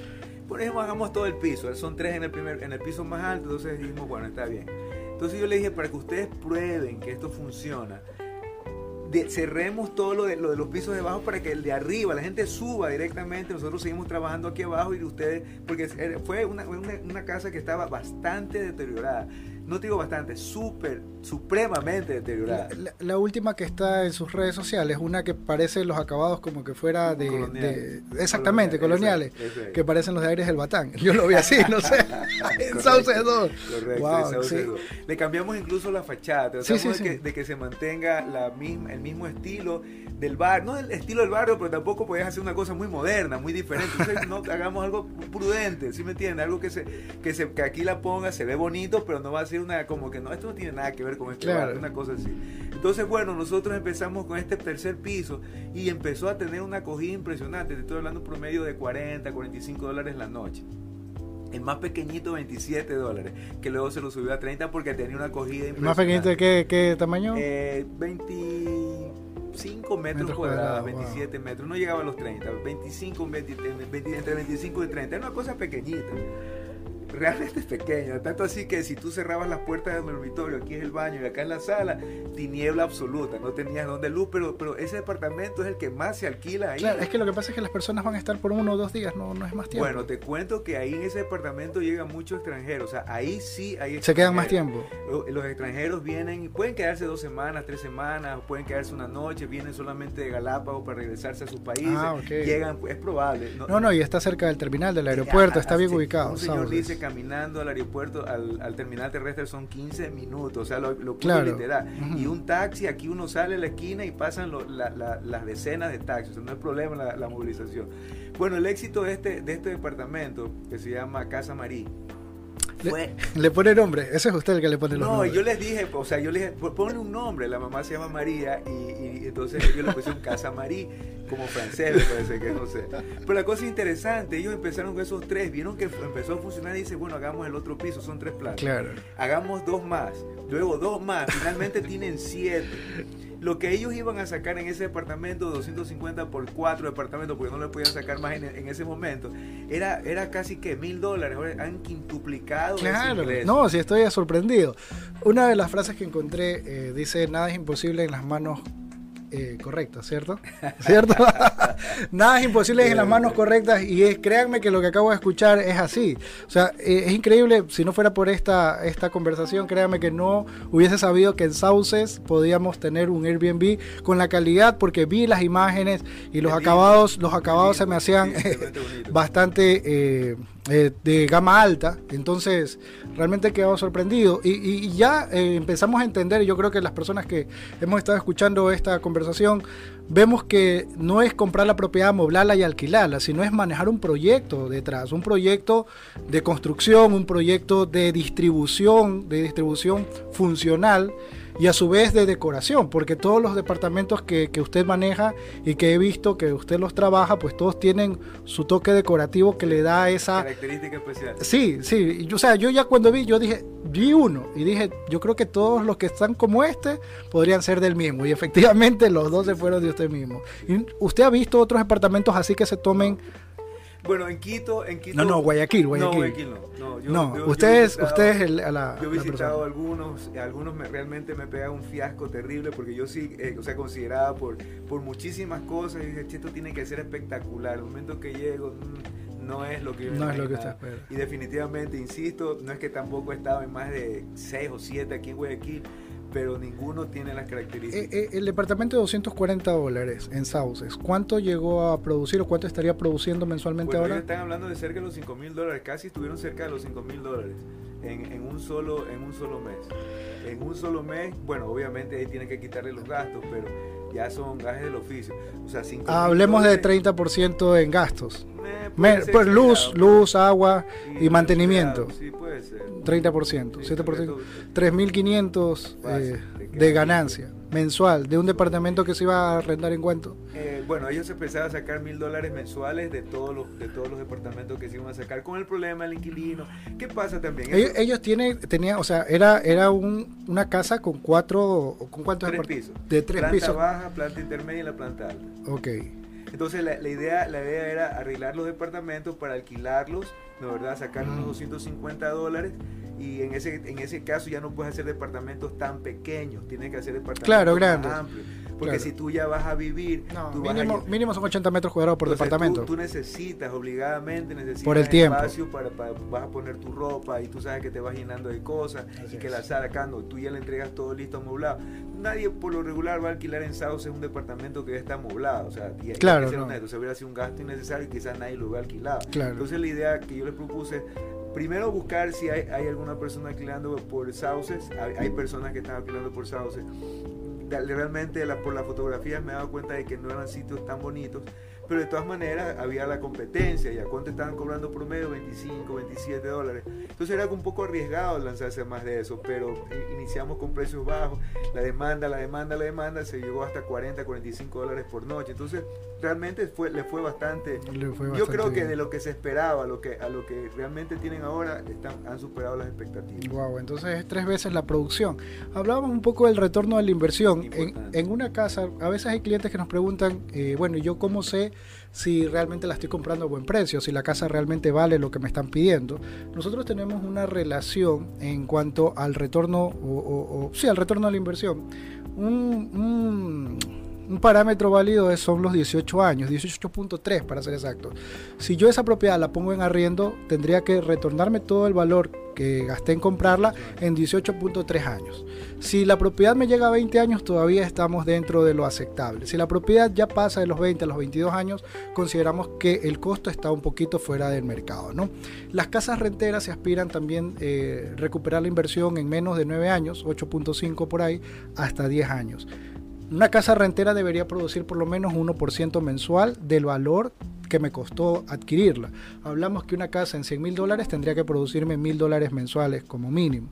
Por ejemplo, hagamos todo el piso. Son tres en el, primer, en el piso más alto. Entonces dijimos, bueno, está bien. Entonces yo le dije, para que ustedes prueben que esto funciona, cerremos todo lo de, lo de los pisos de abajo para que el de arriba, la gente suba directamente, nosotros seguimos trabajando aquí abajo y ustedes, porque fue una, una casa que estaba bastante deteriorada no te digo bastante, súper, supremamente deteriorada. La, última que está en sus redes sociales, una que parece los acabados como que fuera de... exactamente, coloniales, que parecen los de Aires del Batán. Yo lo vi así, no sé, en Sauce 2. Correcto, Le cambiamos incluso la fachada, tratamos de, que, de, que, se mantenga la misma, el mismo estilo del bar, no el estilo del barrio, pero tampoco podías hacer una cosa muy moderna, muy diferente. Entonces, no hagamos algo prudente, ¿sí me entiendes? Algo que se, que se que aquí la ponga, se ve bonito, pero no va a hacer una como que no, esto no tiene nada que ver con este Claro. una cosa así. Entonces, bueno, nosotros empezamos con este tercer piso y empezó a tener una acogida impresionante. Te estoy hablando un promedio de 40, 45 dólares la noche. El más pequeñito 27 dólares, que luego se lo subió a 30 porque tenía una acogida ¿El impresionante. ¿Más pequeñito de qué, qué tamaño? Eh, 25 metros, Metros cuadrados, cuadrados, 27 metros, no llegaba a los 30, 25, 20, 20, entre 25 y 30, era una cosa pequeñita. Realmente es pequeña, tanto así que si tú cerrabas las puertas del dormitorio, aquí es el baño y acá en la sala, tiniebla absoluta, no tenías donde luz, pero, pero ese departamento es el que más se alquila ahí. Claro, es que lo que pasa es que las personas van a estar por uno o dos días, no, no es más tiempo. Bueno, te cuento que ahí en ese departamento llegan muchos extranjeros, o sea, ahí sí hay Se quedan más tiempo. Lo- Los extranjeros vienen, pueden quedarse dos semanas, tres semanas, pueden quedarse una noche, vienen solamente de Galápagos para regresarse a sus países. Ah, ok. Llegan, es probable. No, no, y está cerca del terminal del aeropuerto, está bien ubicado. Un señor dice caminando al aeropuerto, al, al terminal terrestre son 15 minutos, o sea, lo, lo Claro. literal. Y un taxi, aquí uno sale a la esquina y pasan lo- la- la- las decenas de taxis, o sea, no es problema la, la movilización. Bueno, el éxito de este, de este departamento, que se llama Casa Marí, fue Le pone nombre, ese es usted el que le pone los No, nombres. yo les dije, o sea, yo les dije, "Pon- ponle un nombre, la mamá se llama María y, y entonces ellos le pusieron Casa Marí, como francés me parece que no sé. Pero la cosa interesante, ellos empezaron con esos tres, vieron que empezó a funcionar y dice, bueno, hagamos el otro piso, son tres plantas. Claro. Hagamos dos más, luego dos más, finalmente tienen siete. Lo que ellos iban a sacar en ese departamento, 250 por cuatro departamentos, porque no le podían sacar más en, en ese momento, era, era casi que mil dólares. Han quintuplicado Claro, no, sí estoy sorprendido. Una de las frases que encontré eh, dice, nada es imposible en las manos eh, correctas, ¿cierto? ¿Cierto? nada es imposible en las manos correctas y es, créanme que lo que acabo de escuchar es así. O sea, eh, es increíble, si no fuera por esta, esta conversación, créanme que no hubiese sabido que en Sauces podíamos tener un Airbnb con la calidad porque vi las imágenes y los acabados, los acabados se me hacían bastante eh, eh, de gama alta, entonces realmente he quedado sorprendido. Y, ya eh, empezamos a entender, yo creo que las personas que hemos estado escuchando esta conversación, vemos que no es comprar la propiedad, amoblarla y alquilarla, sino es manejar un proyecto detrás, un proyecto de construcción, un proyecto de distribución, de distribución funcional y a su vez de decoración, porque todos los departamentos que, que usted maneja y que he visto que usted los trabaja, pues todos tienen su toque decorativo que le da esa... Característica especial. Sí, sí, o sea, yo ya cuando vi, yo dije, vi uno y dije, yo creo que todos los que están como este podrían ser del mismo y efectivamente los dos se fueron de usted mismo. ¿Y ¿Usted ha visto otros departamentos así que se tomen... Bueno, en Quito, en Quito. No, no, Guayaquil, No, Guayaquil. Guayaquil no. No, yo- no, yo- yo ustedes, visitado- ustedes el- a la, Yo he la visitado persona. algunos, algunos me, realmente me pega un fiasco terrible porque yo sí, eh, o sea, consideraba por, por muchísimas cosas y dije, "Che, esto tiene que ser espectacular. El momento que llego mm, no es lo que yo No es lo que usted espera. Y definitivamente, insisto, no es que tampoco he estado en más de 6 o 7 aquí en Guayaquil, pero ninguno tiene las Eh, características. eh, el departamento de 240 dólares en Sauces, ¿cuánto llegó a producir o cuánto estaría produciendo mensualmente Bueno, ellos ahora? están hablando de cerca de los 5 mil dólares, casi estuvieron cerca de los 5 mil dólares en, en un solo, en un solo mes. En un solo mes, bueno, obviamente ahí tienen que quitarle los gastos, pero ya son gajes del oficio. O sea, 5 Hablemos de 30% en gastos. Me- pues luz, exagerado, luz, agua sí, y mantenimiento. Sí, puede ser. 30%, Sí, 7%. correcto. 3.500 Fácil, eh, de ganancia mensual de un departamento que se iba a arrendar en cuánto. Eh, bueno, ellos empezaron a sacar mil dólares mensuales de todos los de todos los departamentos que se iban a sacar con el problema del inquilino. ¿Qué pasa también? Ellos, ellos tienen, tenían, o sea, era, era un, una casa con cuatro, ¿con cuántos tres pisos. De tres planta pisos. baja, planta intermedia y la planta alta. Ok. Entonces la, la idea, la idea era arreglar los departamentos para alquilarlos, ¿no verdad? Sacar unos Mm. 250 dólares y en ese, en ese caso ya no puedes hacer departamentos tan pequeños, tienes que hacer departamentos Claro, más grandes. amplios. Porque Claro. si tú ya vas a vivir, No, tú vas a mínimo, son 80 metros cuadrados por entonces, departamento. Tú, tú necesitas, obligadamente necesitas Por el tiempo. espacio para, para- vas a poner tu ropa y tú sabes que te vas llenando de cosas Así y que es. la sala acá no, tú ya le entregas todo listo amoblado. Nadie por lo regular va a alquilar en Sauce un departamento que ya está amoblado, o sea, y hay Claro, que ser no. honesto, se hubiera sido un gasto innecesario y quizás nadie lo hubiera alquilado. Claro. Entonces la idea que yo les propuse, primero buscar si hay, hay alguna persona alquilando por sauces, hay, hay personas que están alquilando por sauces. Realmente por las fotografías me he dado cuenta de que no eran sitios tan bonitos, pero de todas maneras había la competencia y a cuánto estaban cobrando promedio 25, 27 dólares. Entonces era un poco arriesgado lanzarse más de eso, pero iniciamos con precios bajos, la demanda, la demanda, la demanda se llegó hasta 40, 45 dólares por noche. Entonces realmente fue, le fue bastante. yo creo que de lo que se esperaba a lo que, a lo que realmente tienen ahora están, han superado las expectativas. Wow, entonces es tres veces la producción. Hablábamos un poco del retorno de la inversión. En, una casa, a veces hay clientes que nos preguntan, eh, bueno, ¿yo cómo sé si realmente la estoy comprando a buen precio, si la casa realmente vale lo que me están pidiendo? Nosotros tenemos una relación en cuanto al retorno, o, sí, al retorno de la inversión. un un parámetro válido son los 18 años, 18.3 para ser exacto. Si yo esa propiedad la pongo en arriendo, tendría que retornarme todo el valor que gasté en comprarla en 18.3 años. Si la propiedad me llega a 20 años, todavía estamos dentro de lo aceptable. Si la propiedad ya pasa de los 20 a los 22 años, consideramos que el costo está un poquito fuera del mercado. ¿no? Las casas renteras se aspiran también eh, recuperar la inversión en menos de 9 años, 8.5 por ahí, hasta 10 años. Una casa rentera debería producir por lo menos 1% mensual del valor que me costó adquirirla. Hablamos que una casa en 100 mil dólares tendría que producirme mil dólares mensuales como mínimo.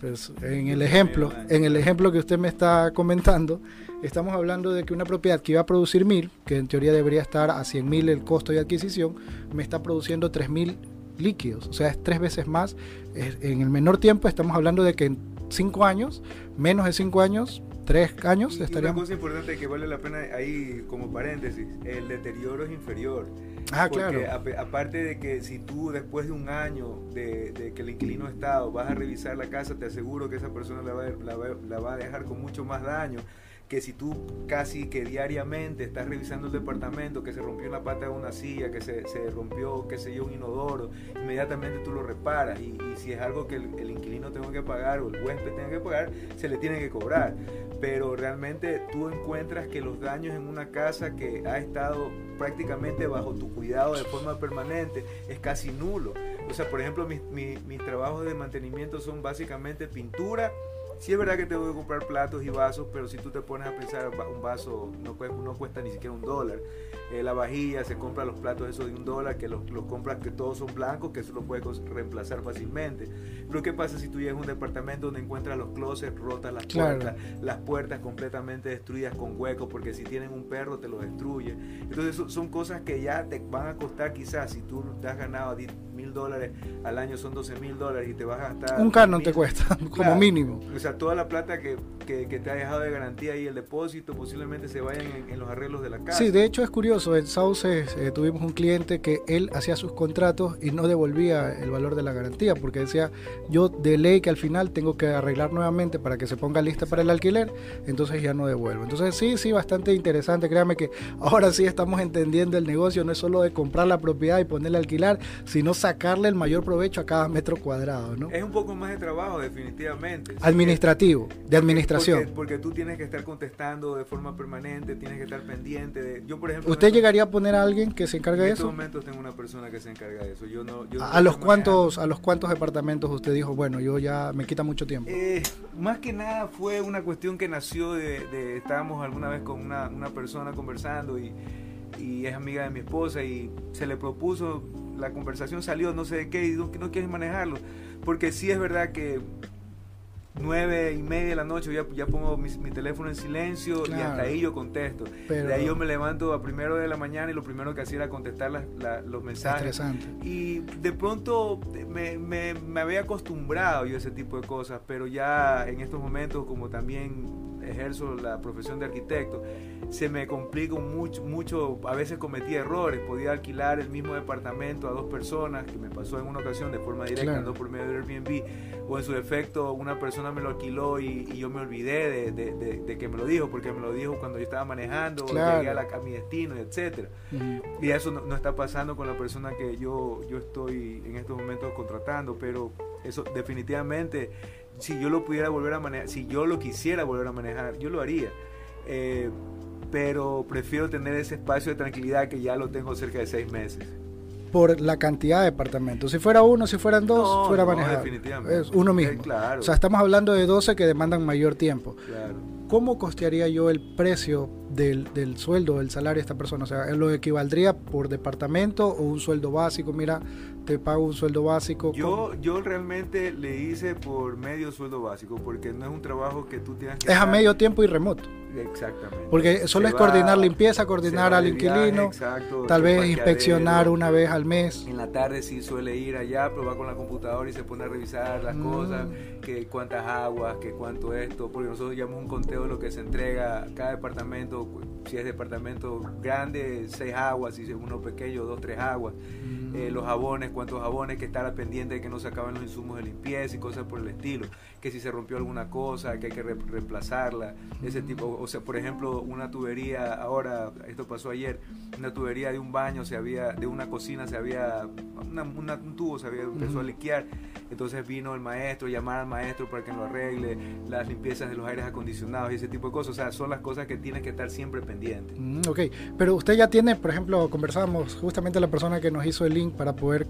Pues en el ejemplo, en el ejemplo que usted me está comentando, estamos hablando de que una propiedad que iba a producir mil, que en teoría debería estar a 100 mil el costo de adquisición, me está produciendo 3 mil líquidos, o sea, es tres veces más. En el menor tiempo estamos hablando de que en 5 años, menos de 5 años, tres años estaríamos. Una cosa importante que vale la pena ahí como paréntesis, el deterioro es inferior. Ah, claro. aparte de que si tú después de un año de, que el inquilino ha estado vas a revisar la casa, te aseguro que esa persona la va, la va a dejar con mucho más daño que si tú casi que diariamente estás revisando el departamento, que se rompió la pata de una silla, que se, rompió, qué sé yo, un inodoro, inmediatamente tú lo reparas y, si es algo que el, inquilino tenga que pagar o el huésped tenga que pagar, se le tiene que cobrar. Pero realmente tú encuentras que los daños en una casa que ha estado prácticamente bajo tu cuidado de forma permanente es casi nulo. O sea, por ejemplo, mis, mis trabajos de mantenimiento son básicamente pintura, Sí es verdad que tengo que comprar platos y vasos, pero si tú te pones a pensar, un vaso no cuesta, no cuesta ni siquiera un dólar. Eh, la vajilla, se compra los platos esos de un dólar, que los, los compras que todos son blancos, que eso lo puedes reemplazar fácilmente. Pero ¿qué pasa si tú llegas a un departamento donde encuentras los closets rotas, las puertas, las puertas completamente destruidas con huecos, porque si tienen un perro te lo destruye? Entonces son cosas que ya te van a costar quizás, si tú te has ganado mil dólares al año son 12 mil dólares y te vas a gastar... Un carro te cuesta, como mínimo. O sea, toda la plata que, que, te ha dejado de garantía y el depósito posiblemente se vayan en los arreglos de la casa. Sí, de hecho es curioso en Sauces eh, tuvimos un cliente que él hacía sus contratos y no devolvía el valor de la garantía porque decía, yo de ley que al final tengo que arreglar nuevamente para que se ponga lista para el alquiler, entonces ya no devuelvo. Entonces sí, sí, bastante interesante. Créame que ahora sí estamos entendiendo el negocio, no es solo de comprar la propiedad y ponerla a alquilar, sino sacarle el mayor provecho a cada metro cuadrado. ¿no? Es un poco más de trabajo, definitivamente. Administrativo, de administración. Porque, tú tienes que estar contestando de forma permanente, tienes que estar pendiente de... Yo, por ejemplo... ¿Usted llegaría a poner a alguien que se encargue de eso? En estos momentos tengo una persona que se encarga de eso. Yo no, ¿A, los cuántos, ¿A los cuántos departamentos usted dijo, bueno, yo ya me quita mucho tiempo? Eh, más que nada fue una cuestión que nació de, estábamos alguna vez con una, una persona conversando y, y, es amiga de mi esposa y se le propuso, la conversación salió no sé de qué y no, no quieres manejarlo. Porque sí es verdad que nueve y media de la noche ya, ya pongo mi, teléfono en silencio y hasta ahí yo contesto. de ahí yo me levanto a primero de la mañana y lo primero que hacía era contestar los mensajes. Y de pronto me, me, me había acostumbrado yo a ese tipo de cosas, pero ya en estos momentos como también ejerzo la profesión de arquitecto, se me complica mucho, mucho, a veces cometí errores, podía alquilar el mismo departamento a dos personas, que me pasó en una ocasión de forma directa, no por medio de Airbnb, o en su defecto una persona me lo alquiló y, yo me olvidé de, que me lo dijo, porque me lo dijo cuando yo estaba manejando, llegué a, la, mi destino, etc. Y eso no, está pasando con la persona que yo, yo estoy en estos momentos contratando, pero eso definitivamente si yo lo pudiera volver a manejar, si yo lo quisiera volver a manejar, yo lo haría. Eh, pero prefiero tener ese espacio de tranquilidad que ya lo tengo cerca de seis meses. Por la cantidad de departamentos. Si fuera uno, si fueran dos, fuera no, manejado. Definitivamente. Es uno mismo. claro. O sea, estamos hablando de 12 que demandan mayor tiempo. Claro. ¿cómo costearía yo el precio del, del sueldo, del salario de esta persona? O sea, ¿lo equivaldría por departamento o un sueldo básico? Mira, te pago un sueldo básico. Yo, yo realmente le hice por medio sueldo básico, porque no es un trabajo que tú tienes que... Es a medio tiempo y remoto. Exactamente. Porque solo es coordinar limpieza, coordinar al inquilino, tal vez inspeccionar una vez al mes. En la tarde sí suele ir allá, pero va con la computadora y se pone a revisar las mm. cosas, que cuántas aguas, que cuánto esto, porque nosotros llevamos un conteo de lo que se entrega cada departamento, si es departamento grande, seis aguas, si es uno pequeño, dos, tres aguas. Mm. Eh, los jabones, cuántos jabones, que estar pendiente de que no se acaben los insumos de limpieza y cosas por el estilo. Que si se rompió alguna cosa, que hay que reemplazarla, ese tipo o sea, por ejemplo, una tubería, ahora, esto pasó ayer, una tubería de un baño se había, de una cocina se había, un tubo se había empezado a liquear, entonces vino el maestro, llamar al maestro para que lo arregle, las limpiezas de los aires acondicionados y ese tipo de cosas, o sea, son las cosas que tienes que estar siempre pendiente. Mm, ok, pero usted ya tiene, por ejemplo, conversábamos, justamente la persona que nos hizo el link para poder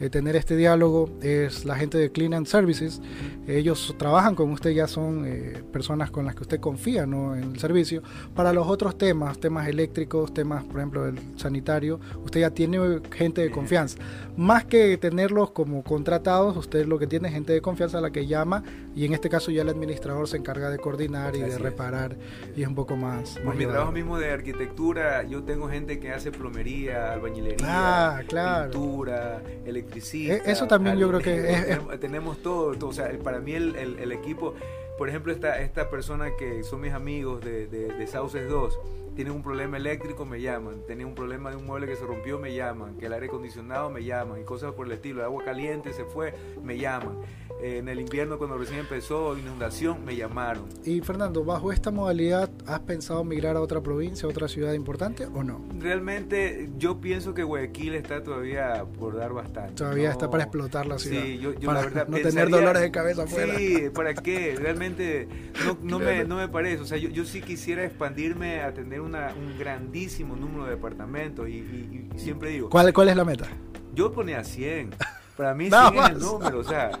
eh, tener este diálogo es la gente de Clean and Services, ellos trabajan con usted, ya son eh, personas con las que usted confía, ¿no? En servicio. Para los otros temas, temas eléctricos, temas, por ejemplo, del sanitario, usted ya tiene gente de confianza. Más que tenerlos como contratados, usted lo que tiene es gente de confianza a la que llama y en este caso ya el administrador se encarga de coordinar y de reparar y es un poco más... Por mi trabajo mismo de arquitectura, yo tengo gente que hace plomería, albañilería, ah, claro. pintura, electricista. E, eso también yo creo que es, tenemos, todo, o sea, para mí el, el equipo por ejemplo, esta, esta persona que son mis amigos de, de, de Sauces 2, tienen un problema eléctrico, me llaman. Tienen un problema de un mueble que se rompió, me llaman. Que el aire acondicionado, me llaman. Y cosas por el estilo. El agua caliente se fue, me llaman. En el invierno, cuando recién empezó, inundación, me llamaron. Y Fernando, bajo esta modalidad, ¿has pensado migrar a otra provincia, a otra ciudad importante o no? Realmente, yo pienso que Guayaquil está todavía por dar bastante. Todavía está para explotar la ciudad. Sí, yo, para la verdad no tener dolores de cabeza afuera. Sí, ¿para qué? Realmente no, no, me, no me parece. O sea, yo, yo sí quisiera expandirme a tener una, un grandísimo número de departamentos y, siempre digo... ¿Cuál, ¿Cuál es la meta? Yo ponía 100. Para mí 100 es el número, o sea,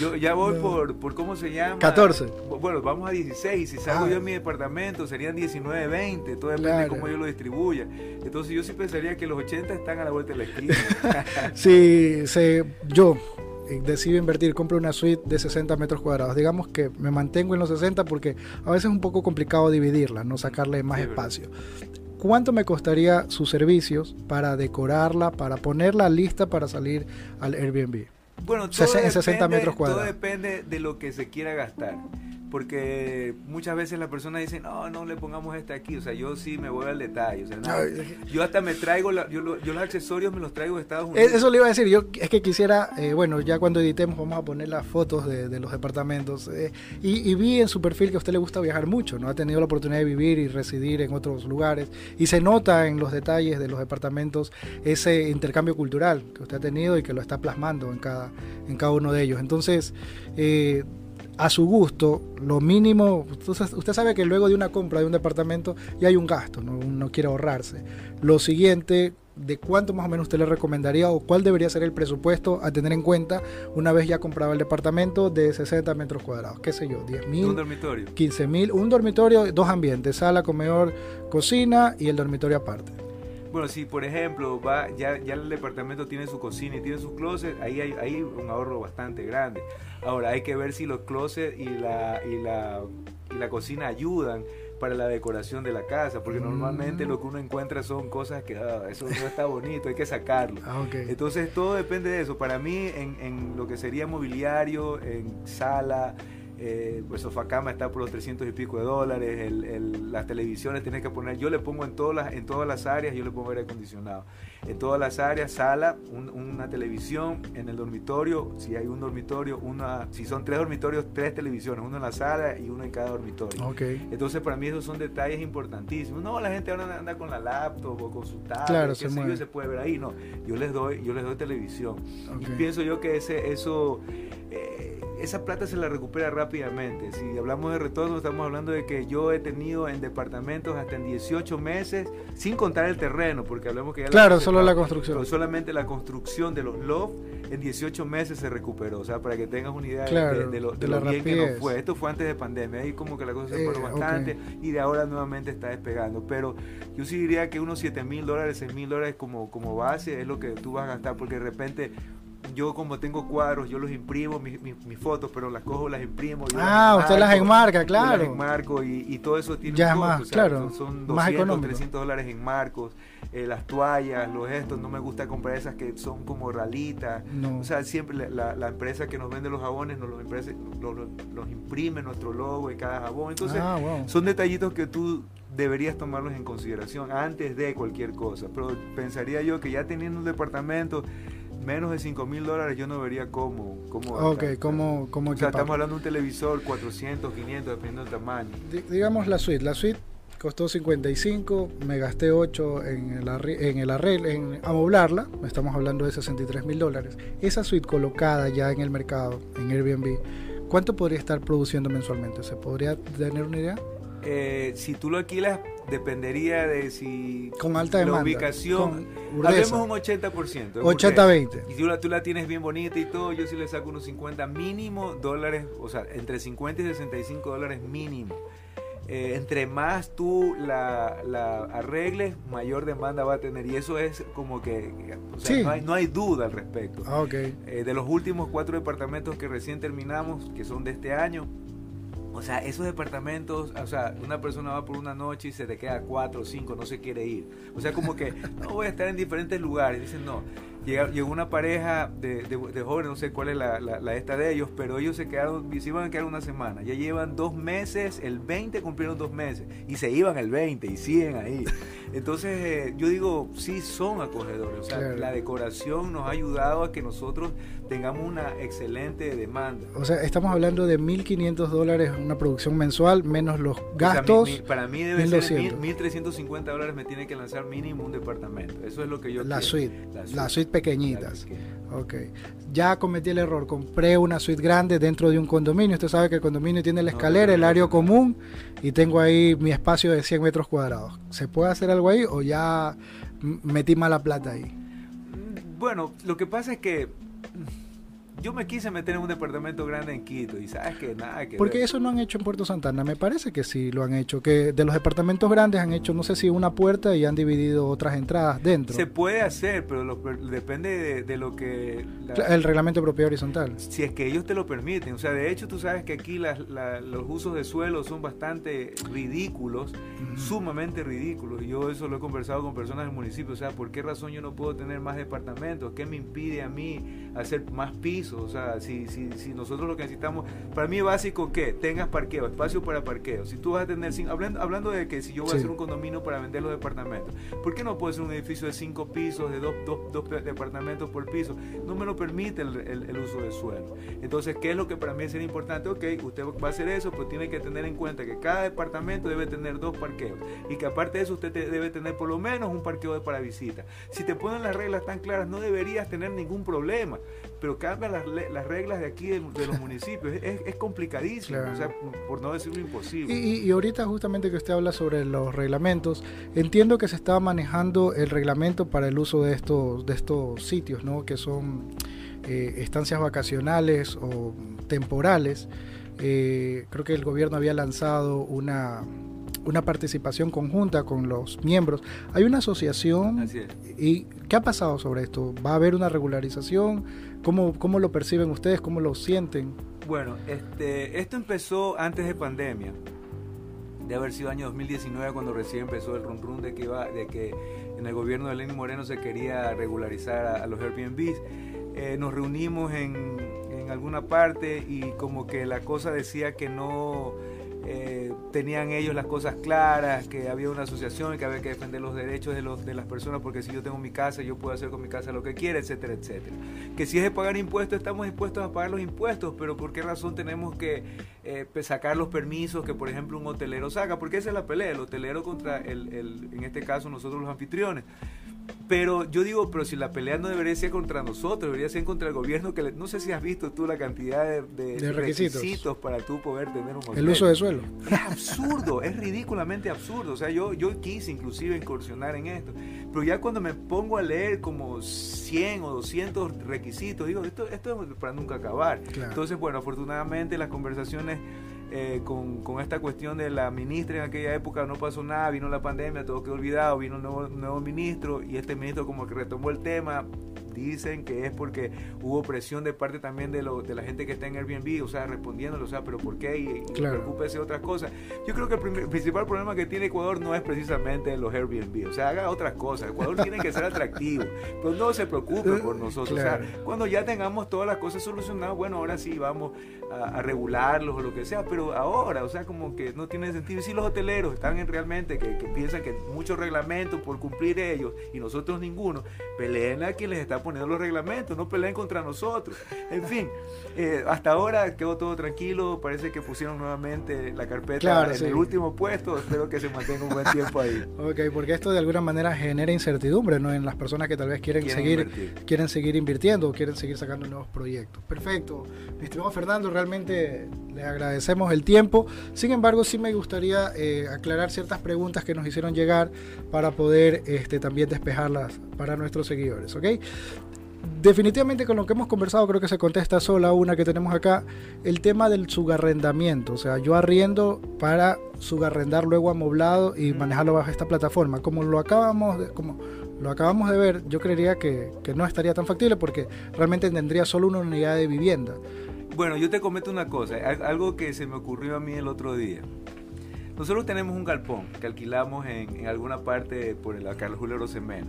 yo ya voy por, por, ¿cómo se llama? 14. Bueno, vamos a 16. Si salgo ah. yo en mi departamento serían 19, 20. Todo depende de cómo yo lo distribuya. Entonces yo sí pensaría que los 80 están a la vuelta de la esquina. sí, se, yo eh, decido invertir, compro una suite de 60 metros cuadrados. Digamos que me mantengo en los 60 porque a veces es un poco complicado dividirla, no sacarle más espacio. ¿Cuánto me costaría sus servicios para decorarla, para ponerla lista para salir al Airbnb? Bueno, todo, 60 metros cuadrados. todo depende de lo que se quiera gastar porque muchas veces las personas dicen, no, no le pongamos este aquí, o sea, yo sí me voy al detalle, o sea, yo hasta me traigo, yo, los accesorios me los traigo de Estados Unidos. Eso le iba a decir, yo es que quisiera, eh, bueno, ya cuando editemos vamos a poner las fotos de, los departamentos, eh, y, vi en su perfil que a usted le gusta viajar mucho, ¿no? Ha tenido la oportunidad de vivir y residir en otros lugares, y se nota en los detalles de los departamentos ese intercambio cultural que usted ha tenido y que lo está plasmando en cada, en cada uno de ellos. Entonces, eh, a su gusto, lo mínimo, usted sabe que luego de una compra de un departamento ya hay un gasto, ¿no? uno quiere ahorrarse. Lo siguiente, ¿de cuánto más o menos usted le recomendaría o cuál debería ser el presupuesto a tener en cuenta una vez ya comprado el departamento de 60 metros cuadrados? ¿Qué sé yo? ¿10 mil? Un dormitorio. 15 mil. Un dormitorio, dos ambientes, sala, comedor, cocina y el dormitorio aparte. Bueno, si por ejemplo va, ya, ya el departamento tiene su cocina y tiene su closet, ahí hay, hay un ahorro bastante grande. Ahora hay que ver si los closets y la, y la, y la cocina ayudan para la decoración de la casa, porque normalmente lo que uno encuentra son cosas que ah, eso no está bonito, hay que sacarlo. Ah, Entonces todo depende de eso. Para mí en, en lo que sería mobiliario, en sala, eh, pues sofá cama está por los 300 y pico de dólares, las televisiones tienes que poner, yo le pongo en todas las, en todas las áreas, yo le pongo aire acondicionado. En todas las áreas, sala, una televisión, en el dormitorio, si hay un dormitorio, una, si son tres dormitorios, tres televisiones, uno en la sala y uno en cada dormitorio. Okay. Entonces para mí esos son detalles importantísimos. No, la gente ahora anda con la laptop o con su tablet, claro, se, se puede ver ahí, no, yo les doy, yo les doy televisión. Y pienso yo que ese, eso... Eh, esa plata se la recupera rápidamente. Si hablamos de retorno, estamos hablando de que yo he tenido en departamentos hasta en 18 meses, sin contar el terreno, porque hablamos que ya... Claro, solo la construcción. solamente la construcción de los loft en 18 meses se recuperó. O sea, para que tengas una idea de, lo, bien que nos fue. Esto fue antes de pandemia, ahí como que la cosa se eh, bastante y de ahora nuevamente está despegando. Pero yo sí diría que unos 7 mil dólares, 6 mil dólares como, como base es lo que tú vas a gastar, porque de repente yo como tengo cuadros, yo los imprimo, mis, mis, fotos, pero las cojo, las imprimo. ah, usted las enmarca, claro. Las enmarco y, y todo eso tiene ya un costo, más, claro, son 200, 300 dólares en marcos, eh, las toallas, los gestos, no me gusta comprar esas que son como ralitas. O sea, siempre la, la, empresa que nos vende los jabones nos los, los, imprime nuestro logo y cada jabón. Entonces, ah, son detallitos que tú deberías tomarlos en consideración antes de cualquier cosa. Pero pensaría yo que ya teniendo un departamento menos de 5 mil dólares yo no vería cómo. cómo ok, cómo, cómo O sea, estamos hablando de un televisor 400, 500, dependiendo del tamaño. digamos la suite. La suite costó 55, me gasté 8 en el, en el arreglo, en amoblarla, estamos hablando de 63 mil dólares. Esa suite colocada ya en el mercado, en Airbnb, ¿cuánto podría estar produciendo mensualmente? ¿Se podría tener una idea? Eh, si tú lo alquilas, dependería de si con alta demanda, la ubicación. Hablemos un 80%. 80-20. Y tú la, tú la tienes bien bonita y todo, yo sí le saco unos 50 mínimo dólares, o sea, entre 50 y 65 dólares mínimo. Eh, entre más tú la, la, arregles, mayor demanda va a tener. Y eso es como que, o sea, no, hay, no, hay, duda al respecto. Ah, okay. Eh, de los últimos cuatro departamentos que recién terminamos, que son de este año, o sea, esos departamentos, o sea, una persona va por una noche y se te queda cuatro o cinco, no se quiere ir. O sea, como que no voy a estar en diferentes lugares. Dicen, no, llegó una pareja de, de, jóvenes, no sé cuál es la, la, esta de ellos, pero ellos se quedaron, se iban a quedar una semana. Ya llevan dos meses, el 20 cumplieron dos meses y se iban el 20 y siguen ahí. Entonces, eh, yo digo, sí son acogedores. O sea, la decoración nos ha ayudado a que nosotros tengamos una excelente demanda. O sea, estamos hablando de 1.500 dólares una producción mensual, menos los gastos. para mí debe ser 1.350 dólares me tiene que lanzar mínimo un departamento. Eso es lo que yo la Suite, la suite pequeñitas. Ok. Ya cometí el error, compré una suite grande dentro de un condominio. Usted sabe que el condominio tiene la escalera, el área común y tengo ahí mi espacio de 100 metros cuadrados. ¿Se puede hacer algo o ya metí mala plata ahí? Bueno, lo que pasa es que yo me quise meter en un departamento grande en Quito y sabes que nada que Porque eso no han hecho en Puerto Santana, me parece que sí lo han hecho, que de los departamentos grandes han hecho no sé si una puerta y han dividido otras entradas dentro. Se puede hacer, pero depende de, lo que... el reglamento de propiedad horizontal. Si es que ellos te lo permiten, o sea, de hecho tú sabes que aquí los usos de suelo son bastante ridículos, sumamente ridículos, y yo eso lo he conversado con personas del municipio, o sea, ¿por qué razón yo no puedo tener más departamentos? ¿Qué me impide a mí hacer más pisos? O sea, si, si, si nosotros lo que necesitamos, para mí es básico que tengas parqueo, espacio para parqueo. Si tú vas a tener, hablando, hablando de que si yo voy a hacer un condominio para vender los departamentos, ¿por qué no puede ser un edificio de cinco pisos, de dos, dos, dos departamentos por piso? No me lo permite el, el, uso del suelo. Entonces, ¿qué es lo que para mí es importante? Ok, usted va a hacer eso, pues tiene que tener en cuenta que cada departamento debe tener dos parqueos y que aparte de eso usted debe tener por lo menos un parqueo para visita. Si te ponen las reglas tan claras, no deberías tener ningún problema, pero cambia las las, reglas de aquí de, los municipios. Es, complicadísimo, o sea, por no decirlo imposible. Y, ahorita justamente que usted habla sobre los reglamentos, entiendo que se está manejando el reglamento para el uso de estos, de estos sitios, ¿no? que son eh, estancias vacacionales o temporales. Eh, creo que el gobierno había lanzado una una participación conjunta con los miembros. Hay una asociación. ¿Y qué ha pasado sobre esto? ¿Va a haber una regularización? ¿Cómo, cómo lo perciben ustedes? ¿Cómo lo sienten? Bueno, este, esto empezó antes de pandemia. De haber sido año 2019 cuando recién empezó el run run de que, iba, de que en el gobierno de Lenín Moreno se quería regularizar a, los Airbnbs. Eh, nos reunimos en, en alguna parte y como que la cosa decía que no eh, tenían ellos las cosas claras, que había una asociación y que había que defender los derechos de, los, de las personas, porque si yo tengo mi casa, yo puedo hacer con mi casa lo que quiera, etcétera, etcétera. Que si es de pagar impuestos, estamos dispuestos a pagar los impuestos, pero ¿por qué razón tenemos que eh, sacar los permisos que, por ejemplo, un hotelero saca? Porque esa es la pelea, el hotelero contra, el, el, en este caso, nosotros los anfitriones. Pero yo digo, pero si la pelea no debería ser contra nosotros, debería ser contra el gobierno, que no sé si has visto tú la cantidad de, requisitos. para tú poder tener un hotel. El uso de suelo. Es absurdo, es ridículamente absurdo. O sea, yo, yo quise inclusive incursionar en esto, pero ya cuando me pongo a leer como 100 o 200 requisitos, digo, esto, esto es para nunca acabar. Entonces, bueno, afortunadamente las conversaciones eh, con, con, esta cuestión de la ministra en aquella época no pasó nada, vino la pandemia, todo quedó olvidado, vino un nuevo, nuevo ministro y este ministro como que retomó el tema, dicen que es porque hubo presión de parte también de, lo, de la gente que está en Airbnb, o sea, respondiéndole, o sea, pero ¿por qué? Y, claro. preocúpese de otras cosas. Yo creo que el, principal problema que tiene Ecuador no es precisamente los Airbnb, o sea, haga otras cosas. Ecuador tiene que ser atractivo, pero no se preocupe por nosotros. O sea, cuando ya tengamos todas las cosas solucionadas, bueno, ahora sí vamos a, regularlos o lo que sea, pero ahora, o sea, como que no tiene sentido. Y si los hoteleros están en realmente que, que piensan que muchos reglamentos por cumplir ellos y nosotros ninguno, peleen a quien les está poniendo los reglamentos, no peleen contra nosotros. En fin, eh, hasta ahora quedó todo tranquilo, parece que pusieron nuevamente la carpeta en el último puesto, espero que se mantenga un buen tiempo ahí. ok, porque esto de alguna manera genera incertidumbre ¿no? en las personas que tal vez quieren, seguir quieren seguir invirtiendo o quieren seguir sacando nuevos proyectos. Perfecto. Mi estimado Fernando, realmente le agradecemos el tiempo. Sin embargo, sí me gustaría eh, aclarar ciertas preguntas que nos hicieron llegar para poder este, también despejarlas para nuestros seguidores. ¿ok? Definitivamente con lo que hemos conversado creo que se contesta sola una que tenemos acá, el tema del subarrendamiento, o sea, yo arriendo para subarrendar luego amoblado y manejarlo bajo esta plataforma. Como lo acabamos de, como lo acabamos de ver, yo creería que, que no estaría tan factible porque realmente tendría solo una unidad de vivienda. Bueno, yo te comento una cosa, algo que se me ocurrió a mí el otro día. Nosotros tenemos un galpón que alquilamos en, en alguna parte por el Carlos Julio Rosemena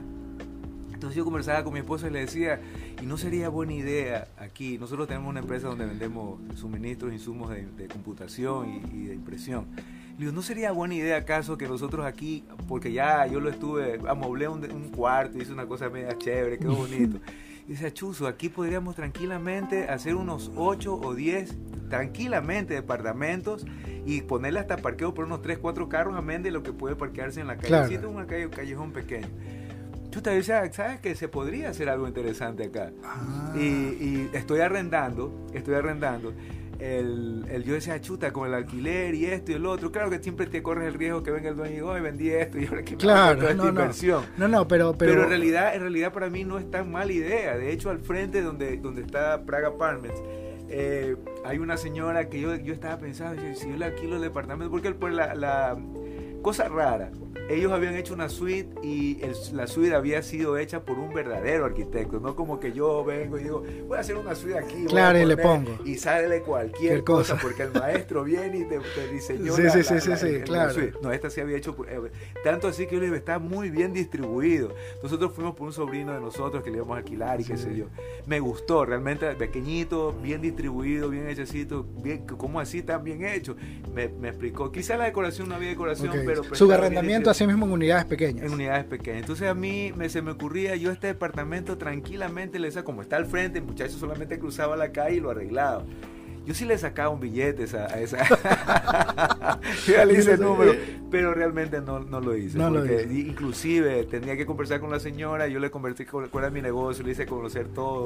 entonces yo conversaba con mi esposa y le decía, y no sería buena idea aquí, nosotros tenemos una empresa donde vendemos suministros, insumos de, computación y, de impresión. Le digo, ¿no sería buena idea acaso que nosotros aquí, porque ya yo lo estuve, amoblé un, un cuarto, hice una cosa media chévere, quedó bonito. Y dice, Chuzo, aquí podríamos tranquilamente hacer unos 8 o 10, tranquilamente, departamentos y ponerle hasta parqueo por unos 3, 4 carros a de lo que puede parquearse en la calle. Claro. Si es una calle, un callejón pequeño chuta, decía, ¿sabes que se podría hacer algo interesante acá? Ah. Y, estoy arrendando, estoy arrendando. El, el, yo decía, chuta, con el alquiler y esto y el otro. Claro que siempre te corres el riesgo que venga el dueño y vendí esto y ahora que claro, esta no, inversión. No, no, pero, pero, en realidad, en realidad para mí no es tan mala idea. De hecho, al frente donde, donde está Praga Apartments, eh, hay una señora que yo, yo estaba pensando, si yo le alquilo el departamento, porque por la, la cosa rara, ellos habían hecho una suite y la suite había sido hecha por un verdadero arquitecto, no como que yo vengo y digo, voy a hacer una suite aquí. Claro, y le pongo. Y sale cualquier cosa, porque el maestro viene y te, diseñó sí, sí, sí, sí, claro. No, esta se había hecho, eh, tanto así que yo le digo, está muy bien distribuido. Nosotros fuimos por un sobrino de nosotros que le íbamos a alquilar y qué sé yo. Me gustó, realmente pequeñito, bien distribuido, bien hechecito, bien, ¿cómo así tan bien hecho? Me, me explicó. Quizá la decoración no había decoración, pero... Su arrendamiento así mismo en unidades pequeñas. En unidades pequeñas. Entonces a mí me, se me ocurría, yo este departamento tranquilamente le decía, como está al frente, el muchacho solamente cruzaba la calle y lo arreglaba. Yo sí le sacaba un billete a, esa. ya le hice el número, pero realmente no, no lo hice. porque inclusive tenía que conversar con la señora, yo le convertí con cuál era mi negocio, le hice conocer todo.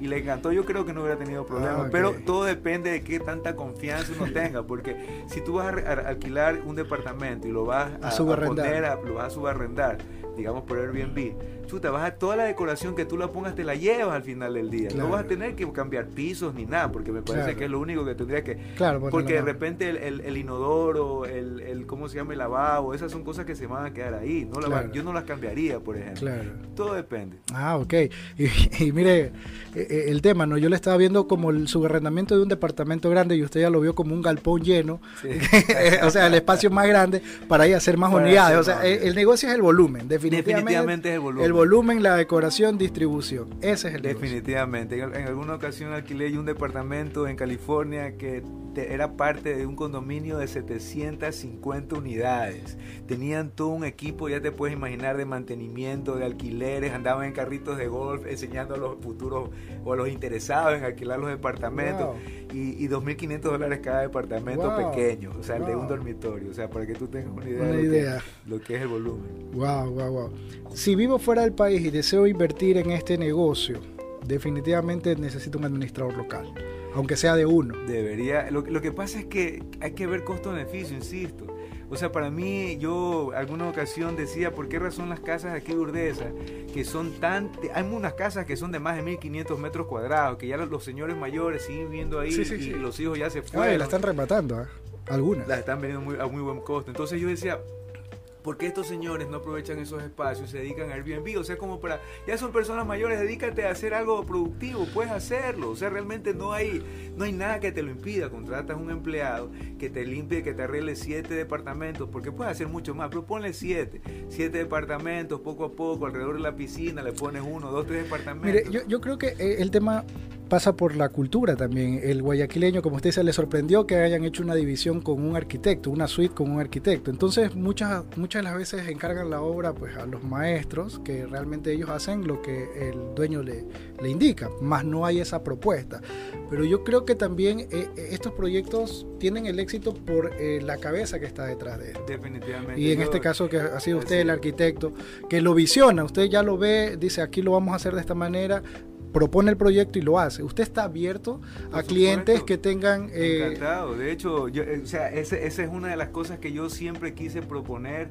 Y le encantó, yo creo que no hubiera tenido problema. Ah, pero todo depende de qué tanta confianza uno tenga, porque si tú vas a, alquilar un departamento y lo vas a, a, lo vas a subarrendar, digamos por Airbnb, chuta, vas a toda la decoración que tú la pongas, te la llevas al final del día. No vas a tener que cambiar pisos ni nada, porque me parece que es lo único que tendría que... Claro, porque de repente el, el, inodoro, el, el, ¿cómo se llama? El lavabo, esas son cosas que se van a quedar ahí. No yo no las cambiaría, por ejemplo. Todo depende. Ah, ok. Y, mire, e, e, el tema, ¿no? Yo le estaba viendo como el subarrendamiento de un departamento grande y usted ya lo vio como un galpón lleno. o sea, el espacio más grande para ir a hacer más unidades. o sea, el, negocio es el volumen, definitivamente. Definitivamente es el volumen volumen, la decoración, distribución. Ese es el Definitivamente. En, alguna ocasión alquilé un departamento en California que era parte de un condominio de 750 unidades. Tenían todo un equipo, ya te puedes imaginar, de mantenimiento, de alquileres, andaban en carritos de golf enseñando a los futuros o a los interesados en alquilar los departamentos. Y, y 2.500 dólares cada departamento pequeño, o sea, el de un dormitorio, o sea, para que tú tengas una idea, de idea. Lo, que, es el volumen. Wow, wow, wow. Si vivo fuera del país y deseo invertir en este negocio, definitivamente necesito un administrador local aunque sea de uno. Debería. Lo, lo que pasa es que hay que ver costo-beneficio, insisto. O sea, para mí, yo alguna ocasión decía, ¿por qué razón las casas aquí de Urdesa, que son tan... Hay unas casas que son de más de 1500 metros cuadrados, que ya los, señores mayores siguen viviendo ahí y los hijos ya se fueron. Ay, la están rematando, ¿eh? Algunas. Las están vendiendo muy, a muy buen costo. Entonces yo decía, ¿Por qué estos señores no aprovechan esos espacios, se dedican a Airbnb? O sea, como para, ya son personas mayores, dedícate a hacer algo productivo, puedes hacerlo. O sea, realmente no hay, no hay nada que te lo impida. Contratas un empleado que te limpie, que te arregle siete departamentos, porque puedes hacer mucho más, pero ponle siete. Siete departamentos, poco a poco, alrededor de la piscina, le pones uno, dos, tres departamentos. Mire, yo, creo que eh, el tema pasa por la cultura también. El guayaquileño, como usted se le sorprendió que hayan hecho una división con un arquitecto, una suite con un arquitecto. Entonces, muchas, muchas de las veces encargan la obra pues, a los maestros, que realmente ellos hacen lo que el dueño le, le indica, más no hay esa propuesta. Pero yo creo que también eh, eh, estos proyectos tienen el éxito por eh, la cabeza que está detrás de él. Definitivamente. Y en este caso que ha sido usted el arquitecto, que lo visiona, usted ya lo ve, dice aquí lo vamos a hacer de esta manera, propone el proyecto y lo hace. ¿Usted está abierto a clientes que tengan... Eh... Encantado. De hecho, yo, eh, o sea, esa es una de las cosas que yo siempre quise proponer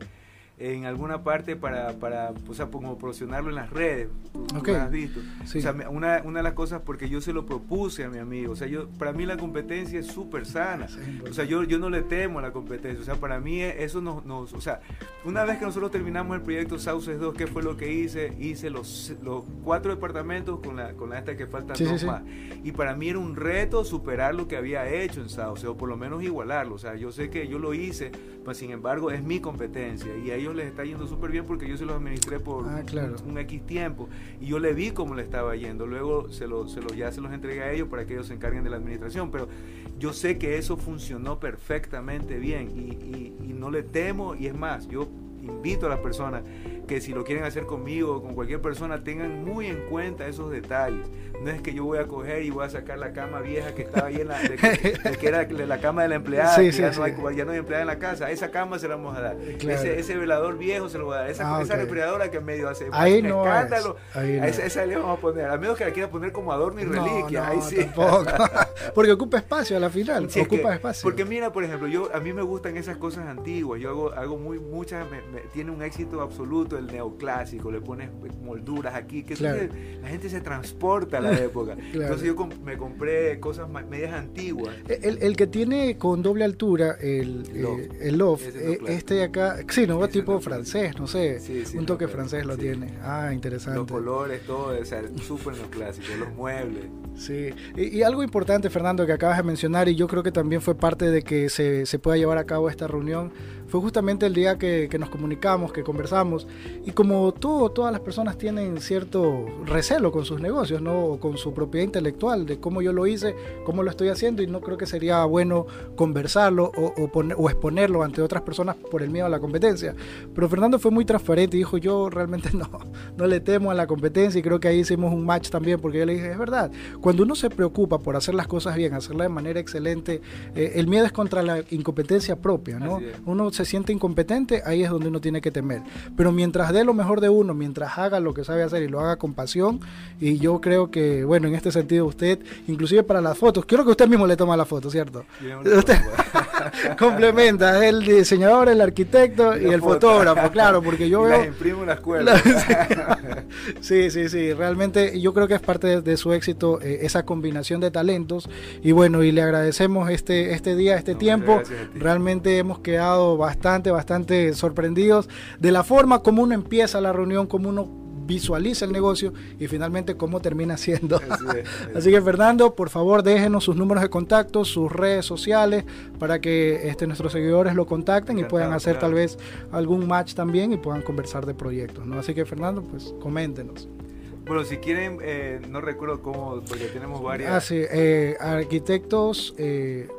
en alguna parte para, para o sea, como promocionarlo en las redes. Tú, has visto. O sea, una, una, de las cosas porque yo se lo propuse a mi amigo. O sea, yo, para mí la competencia es súper sana. o sea, yo, yo no le temo a la competencia. O sea, para mí eso nos, nos... O sea, una vez que nosotros terminamos el proyecto Sauces 2, ¿qué fue lo que hice? Hice los, los cuatro departamentos con la, con la esta que faltan dos más. Y para mí era un reto superar lo que había hecho en Sauces, o por lo menos igualarlo. O sea, yo sé que yo lo hice, pero sin embargo es mi competencia. Y a ellos les está yendo súper bien porque yo se los administré por ah, un, X tiempo y yo le vi cómo le estaba yendo. Luego se lo, se lo, ya se los entregué a ellos para que ellos se encarguen de la administración. Pero yo sé que eso funcionó perfectamente bien y, y no le temo y es más, yo invito a las personas que si lo quieren hacer conmigo o con cualquier persona, tengan muy en cuenta esos detalles. No es que yo voy a coger y voy a sacar la cama vieja que estaba ahí en la, de, que era la cama de la empleada, ya, no hay, ya, no hay, empleada en la casa. Esa cama se la vamos a dar. Ese, ese, velador viejo se lo voy a dar. Esa, ah, esa refrigeradora que medio hace ahí no escándalo. Ahí no. esa, esa, le vamos a poner. A menos que la quiera poner como adorno y reliquia. ahí sí. Tampoco. porque ocupa espacio a la final. ocupa espacio. Porque mira, por ejemplo, yo a mí me gustan esas cosas antiguas. Yo hago, hago muy, muchas, tiene un éxito absoluto el neoclásico, le pones molduras aquí, que la gente se transporta a la época. Entonces yo me compré cosas medias antiguas. El, que tiene con doble altura, el, el loft, eh, eh, este de acá, sí, no, tipo francés, no sé, un toque francés lo tiene. Ah, interesante. Los colores, todo, o sea, súper neoclásico, los muebles. Sí, y, algo importante, Fernando, que acabas de mencionar, y yo creo que también fue parte de que se, se pueda llevar a cabo esta reunión, fue justamente el día que, que nos comunicamos, que conversamos, y como todas las personas tienen cierto recelo con sus negocios, ¿no? con su propiedad intelectual, de cómo yo lo hice, cómo lo estoy haciendo, y no creo que sería bueno conversarlo o, o, exponerlo ante otras personas por el miedo a la competencia. Pero Fernando fue muy transparente y dijo, yo realmente no, no le temo a la competencia, y creo que ahí hicimos un match también, porque yo le dije, es verdad, cuando uno se preocupa por hacer las cosas bien, hacerlas de manera excelente, eh, el miedo es contra la incompetencia propia, ¿no? Uno se siente incompetente, ahí es donde uno tiene que temer. Pero mientras dé lo mejor de uno, mientras haga lo que sabe hacer y lo haga con pasión, y yo creo que, bueno, en este sentido usted, inclusive para las fotos, quiero que usted mismo le toma la foto, ¿cierto? Usted complementa, el diseñador, el arquitecto y, el fotógrafo, claro, porque yo veo... imprimo la escuela. sí, sí, sí, realmente yo creo que es parte de, su éxito eh, esa combinación de talentos, y bueno, y le agradecemos este, este día, este tiempo, realmente hemos quedado bastante, bastante sorprendidos de la forma como uno empieza la reunión, como uno visualiza el negocio y finalmente cómo termina siendo. Así, que Fernando, por favor déjenos sus números de contacto, sus redes sociales, para que este, nuestros seguidores lo contacten y puedan hacer tal vez algún match también y puedan conversar de proyectos. ¿no? Así que Fernando, pues coméntenos. Bueno, si quieren, eh, no recuerdo cómo, porque tenemos varias. Ah, sí, eh, arquitectos, eh,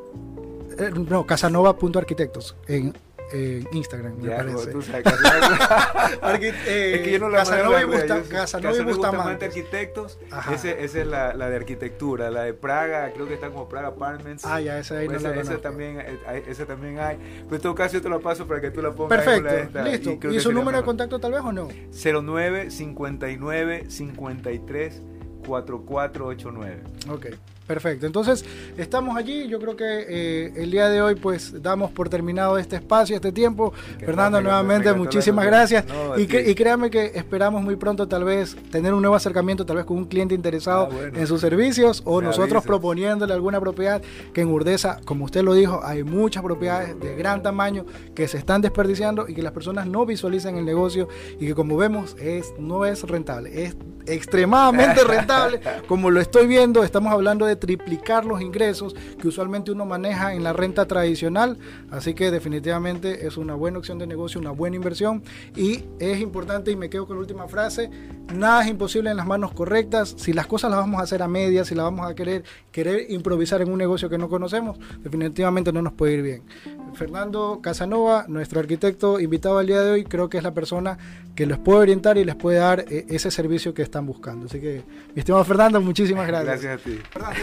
eh, no, casanova.arquitectos en en Instagram, me Ya, parece. tú sabes, Arqui- eh, es que yo no la Casanova y manejo, Busta- yo sé- Casanova y y Bustamante. Arquitectos, ese, esa es la, la de arquitectura, la de Praga, creo que está como Praga Apartments. Ah, ya, esa ahí no ese, la conozco. también, eh, ese también hay. Pero en todo caso yo te lo paso para que tú la pongas. ahí la Perfecto, esta, listo. ¿Y, que su número de contacto tal vez o no? 09 59 53 4489. Ok, perfecto. Entonces, estamos allí. Yo creo que eh, el día de hoy, pues, damos por terminado este espacio, este tiempo. Que Fernando, me- me- nuevamente, muchísimas gracias. y, a que- y esperamos muy pronto, tal vez, tener un nuevo acercamiento, tal vez con un cliente interesado Ah, bueno. en sus servicios o Me nosotros avisas. proponiéndole alguna propiedad que en Urdesa, como usted lo dijo, hay muchas propiedades de gran tamaño que se están desperdiciando y que las personas no visualizan el negocio y que, como vemos, es, no es rentable. Es extremadamente rentable, como lo estoy viendo, estamos hablando de triplicar los ingresos que usualmente uno maneja en la renta tradicional, así que definitivamente es una buena opción de negocio, una buena inversión y es importante y me quedo con la última frase, nada es imposible en las manos correctas, si las cosas las vamos a hacer a medias, si las vamos a querer querer improvisar en un negocio que no conocemos, definitivamente no nos puede ir bien. Fernando Casanova, nuestro arquitecto invitado al día de hoy, creo que es la persona que les puede orientar y les puede dar eh, ese servicio que están buscando. Así que, mi estimado Fernando, muchísimas gracias. Gracias a ti.